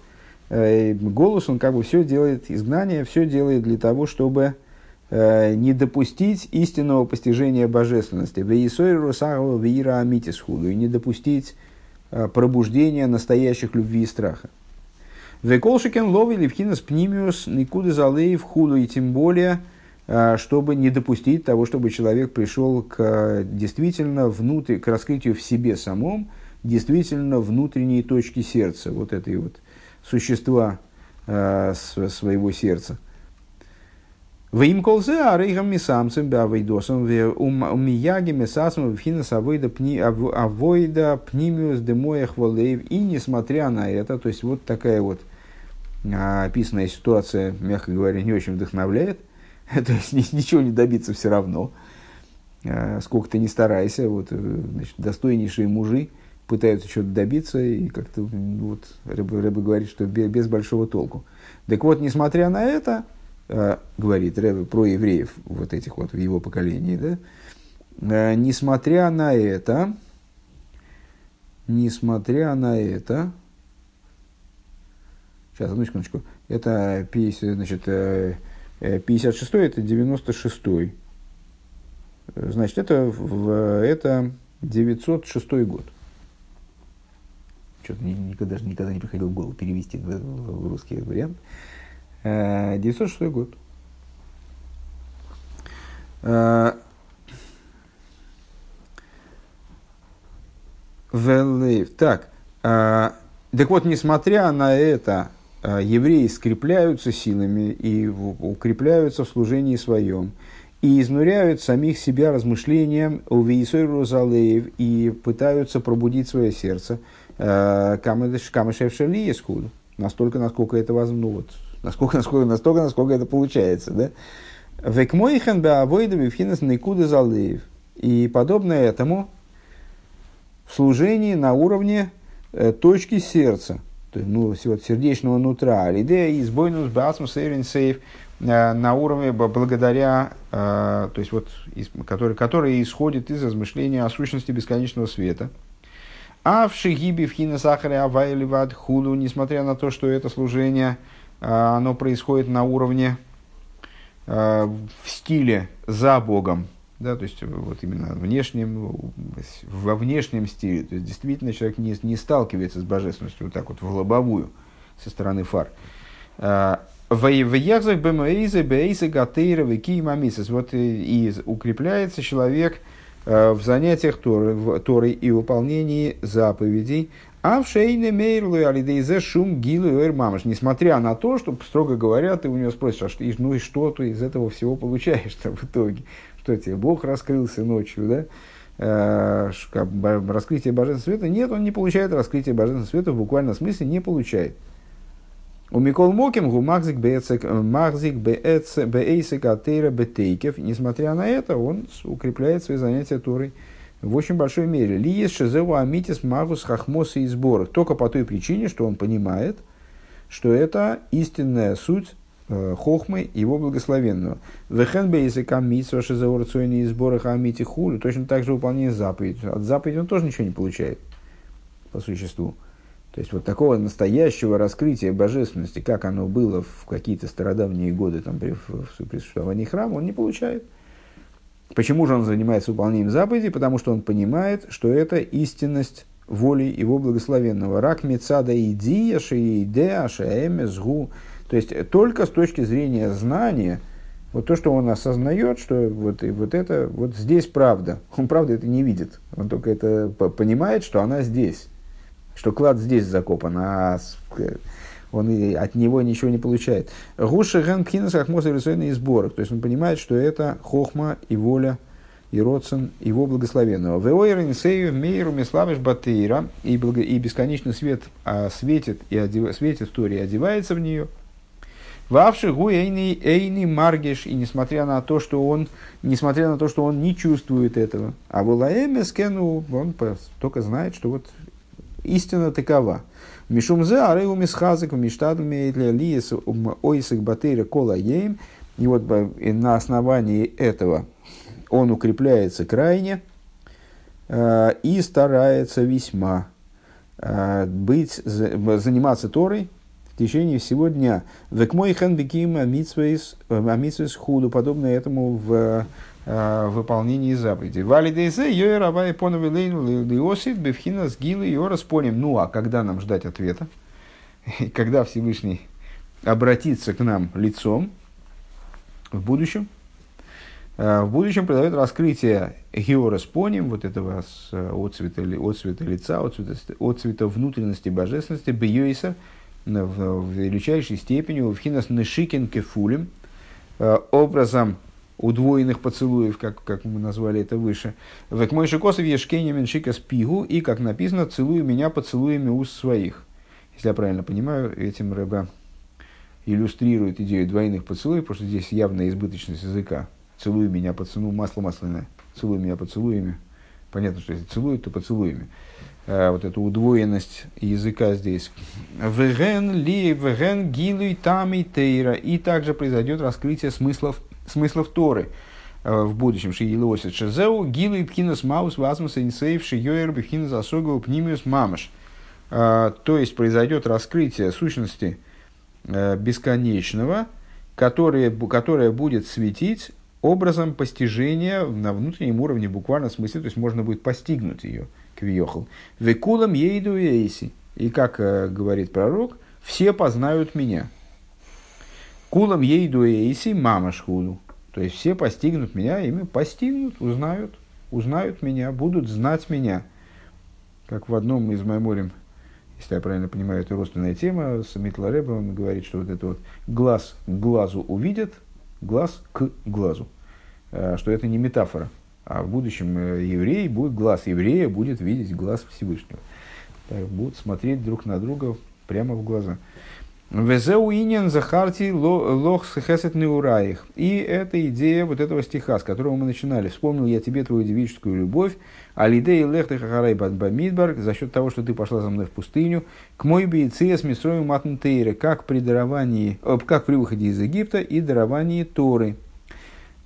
Э, голос, он как бы все делает, изгнание все делает для того, чтобы э, не допустить истинного постижения божественности. Вира Амитис худу. И не допустить э, пробуждения настоящих любви и страха. Веколшикен лови левхинас пнимиус никуда залеев худу. И тем более, чтобы не допустить того, чтобы человек пришел к действительно внутрь, к раскрытию в себе самом, действительно внутренней точки сердца, вот этой вот существа э, своего сердца. В им колзе арейгам мисамцем бавейдосом умияги месасом в хинас авойда пнимиус демоях волеев. И несмотря на это, то есть вот такая вот описанная ситуация, мягко говоря, не очень вдохновляет [laughs] – То есть ничего не добиться все равно. А, сколько ты не старайся, вот, э, значит, достойнейшие мужи пытаются что-то добиться, и как-то вот, Рэбе, Рэбе говорит, что без, большого толку. Так вот, несмотря на это, э, говорит Рэбе про евреев, вот этих вот в его поколении, да, э, несмотря на это, несмотря на это, сейчас, одну секундочку, это, значит, 56 это 96 Значит, это, в, это 906 год. Что-то никогда, даже никогда не приходил в голову перевести в, в русский вариант. 906 э, год. Э, так, э, так вот, несмотря на это, евреи скрепляются силами и укрепляются в служении своем, и изнуряют самих себя размышлением у Розалеев и пытаются пробудить свое сердце. А, Камышевшали искуд. Настолько, насколько это возможно, ну, вот, насколько, насколько, настолько, насколько это получается. Да? Векмойхен беавойдове вхинес наикуды залеев. И подобно этому в служении на уровне э, точки сердца – ну, вот, сердечного нутра, идея избойнус басм сейрин сейф э, на уровне благодаря, э, то есть вот, который, который исходит из размышления о сущности бесконечного света. А в шигибе в хина сахаре авайливад худу, несмотря на то, что это служение, э, оно происходит на уровне в стиле за Богом, да, то есть вот именно внешнем, во внешнем стиле, то есть действительно человек не, не сталкивается с божественностью вот так вот в лобовую со стороны фар. А, в Язах Бемаэйзе Бейзе Гатейра Векиимамисис. Вот и укрепляется человек а, в занятиях Торы, Торы и выполнении заповедей. А в шейне мейрлу алидейзе шум гилу мамаш. Несмотря на то, что, строго говоря, ты у него спросишь, а что, ну и что ты из этого всего получаешь-то в итоге? Что тебе, Бог раскрылся ночью, да? Э, раскрытие божественного света. Нет, он не получает раскрытие божественного света в буквальном смысле, не получает. У Микол Моким гу махзик беэйсек атейра бетейкев. Несмотря на это, он укрепляет свои занятия Торой в очень большой мере. Ли есть шезеу амитис магус хахмоса и сборах. Только по той причине, что он понимает, что это истинная суть Э, хохмы его благословенного. Вехен бейзека митсва шизаурцойни и сборы хамити хулю. Точно так же выполнение заповеди. От заповеди он тоже ничего не получает по существу. То есть вот такого настоящего раскрытия божественности, как оно было в какие-то стародавние годы там, при, при существовании храма, он не получает. Почему же он занимается выполнением заповедей? Потому что он понимает, что это истинность воли его благословенного. Рак мецада идия шеидеа шеэмезгу то есть только с точки зрения знания, вот то, что он осознает, что вот, и вот это, вот здесь правда. Он правда это не видит. Он только это понимает, что она здесь. Что клад здесь закопан, а он и от него ничего не получает. Гуша ген пхинас хахмос и сборок. То есть он понимает, что это хохма и воля и родствен его благословенного. Веойрен сею мейру миславиш батейра. И, и бесконечный свет а, светит, и одев, светит в Торе и одевается в нее – Вавши гу эйни, эйни маргеш, и несмотря на то, что он, несмотря на то, что он не чувствует этого, а вулаэмескену, он только знает, что вот истина такова. Мишумзе арейу мисхазик миштадме для лиес ойсик батыра кола ейм. И вот на основании этого он укрепляется крайне, и старается весьма быть, заниматься Торой в течение всего дня. Век мой хэн беким амитсвейс худу, подобно этому в выполнении заповедей. Вали дейзе, йой рабай поновилейну лиосит, бевхина с гилы и распоним. Ну, а когда нам ждать ответа? Когда Всевышний обратится к нам лицом в будущем? В будущем произойдет раскрытие геораспоним, вот этого с отцвета, отцвета лица, отцвета, отцвета внутренности божественности, бьюиса, в величайшей степени, в хинас нешикин кефулем, образом удвоенных поцелуев, как, как мы назвали это выше. В мой шикосов ешкеня меншика спигу, и, как написано, целую меня поцелуями уст своих. Если я правильно понимаю, этим рыба иллюстрирует идею двойных поцелуев, потому что здесь явная избыточность языка. Целуй меня поцелуй, масло масляное, целуй меня поцелуями. Понятно, что если целуют, то поцелуями. А, вот эту удвоенность языка здесь. Веген ли, веген гилуй тами тейра. И также произойдет раскрытие смыслов смыслов Торы э, в будущем. Шиилосит Шезеу, Гилу и Пхинас Маус, Вазмус Инсейв, Шиёер, Пхинас Асогов, Пнимиус Мамаш. Э, то есть произойдет раскрытие сущности э, бесконечного, которое, которое будет светить образом постижения на внутреннем уровне, буквально в смысле, то есть можно будет постигнуть ее, квиохал. Векулам ейду эйси. И как говорит пророк, все познают меня. Кулам ейду эйси мама шхуду. То есть все постигнут меня, ими постигнут, узнают, узнают меня, будут знать меня. Как в одном из майморем, если я правильно понимаю, это родственная тема, с Митлареба он говорит, что вот это вот глаз к глазу увидят, глаз к глазу. А, что это не метафора, а в будущем э, еврей будет, глаз еврея будет видеть глаз Всевышнего. Будут смотреть друг на друга прямо в глаза. Везеуинен захарти лох схесет неураих. И это идея вот этого стиха, с которого мы начинали. Вспомнил я тебе твою девическую любовь, алидей лехты хахарай бамидбар, за счет того, что ты пошла за мной в пустыню, к мой бейце с мистрою матнтейре, как при даровании, э, как при выходе из Египта и даровании Торы.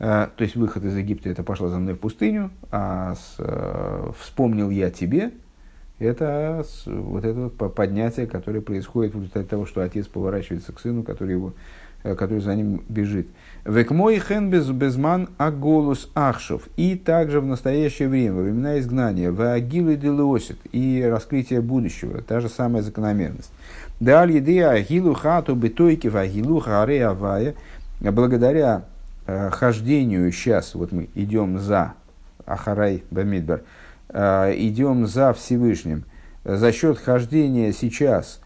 Uh, то есть выход из Египта это пошла за мной в пустыню, а с, uh, вспомнил я тебе, это вот это вот поднятие, которое происходит в результате того, что отец поворачивается к сыну, который, его, э, который за ним бежит. Векмой хен без безман аголус ахшов. И также в настоящее время, во времена изгнания, в агилы делосит и раскрытие будущего, та же самая закономерность. Даль еды агилу хату бетойки в агилу харе авая, благодаря э, хождению сейчас, вот мы идем за Ахарай Бамидбар, идем за Всевышним за счет хождения сейчас,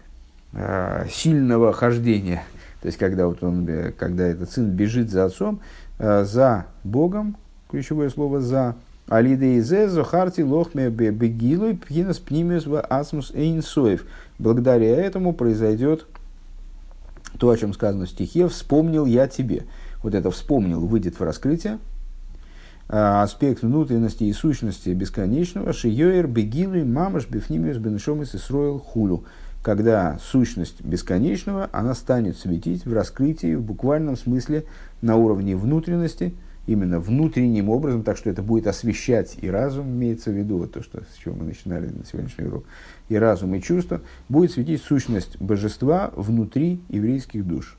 э, сильного хождения, [laughs] то есть когда, вот он, э, когда этот сын бежит за отцом, за Богом, ключевое слово «за», Алидейзе Зохарти Лохме Бегилуй Пхинас Пнимиус в Асмус Эйнсоев. Благодаря этому произойдет то, о чем сказано в стихе «Вспомнил я тебе». Вот это «вспомнил» выйдет в раскрытие, Э, аспект внутренности и сущности бесконечного, шиёер бегилуй мамаш бифнимиус бенешомис исроил хулю. Когда сущность бесконечного, она станет светить в раскрытии, в буквальном смысле, на уровне внутренности, именно внутренним образом, так что это будет освещать и разум, имеется в виду, вот то, что, с чего мы начинали на сегодняшний урок, и разум, и чувство, будет светить сущность божества внутри еврейских душ.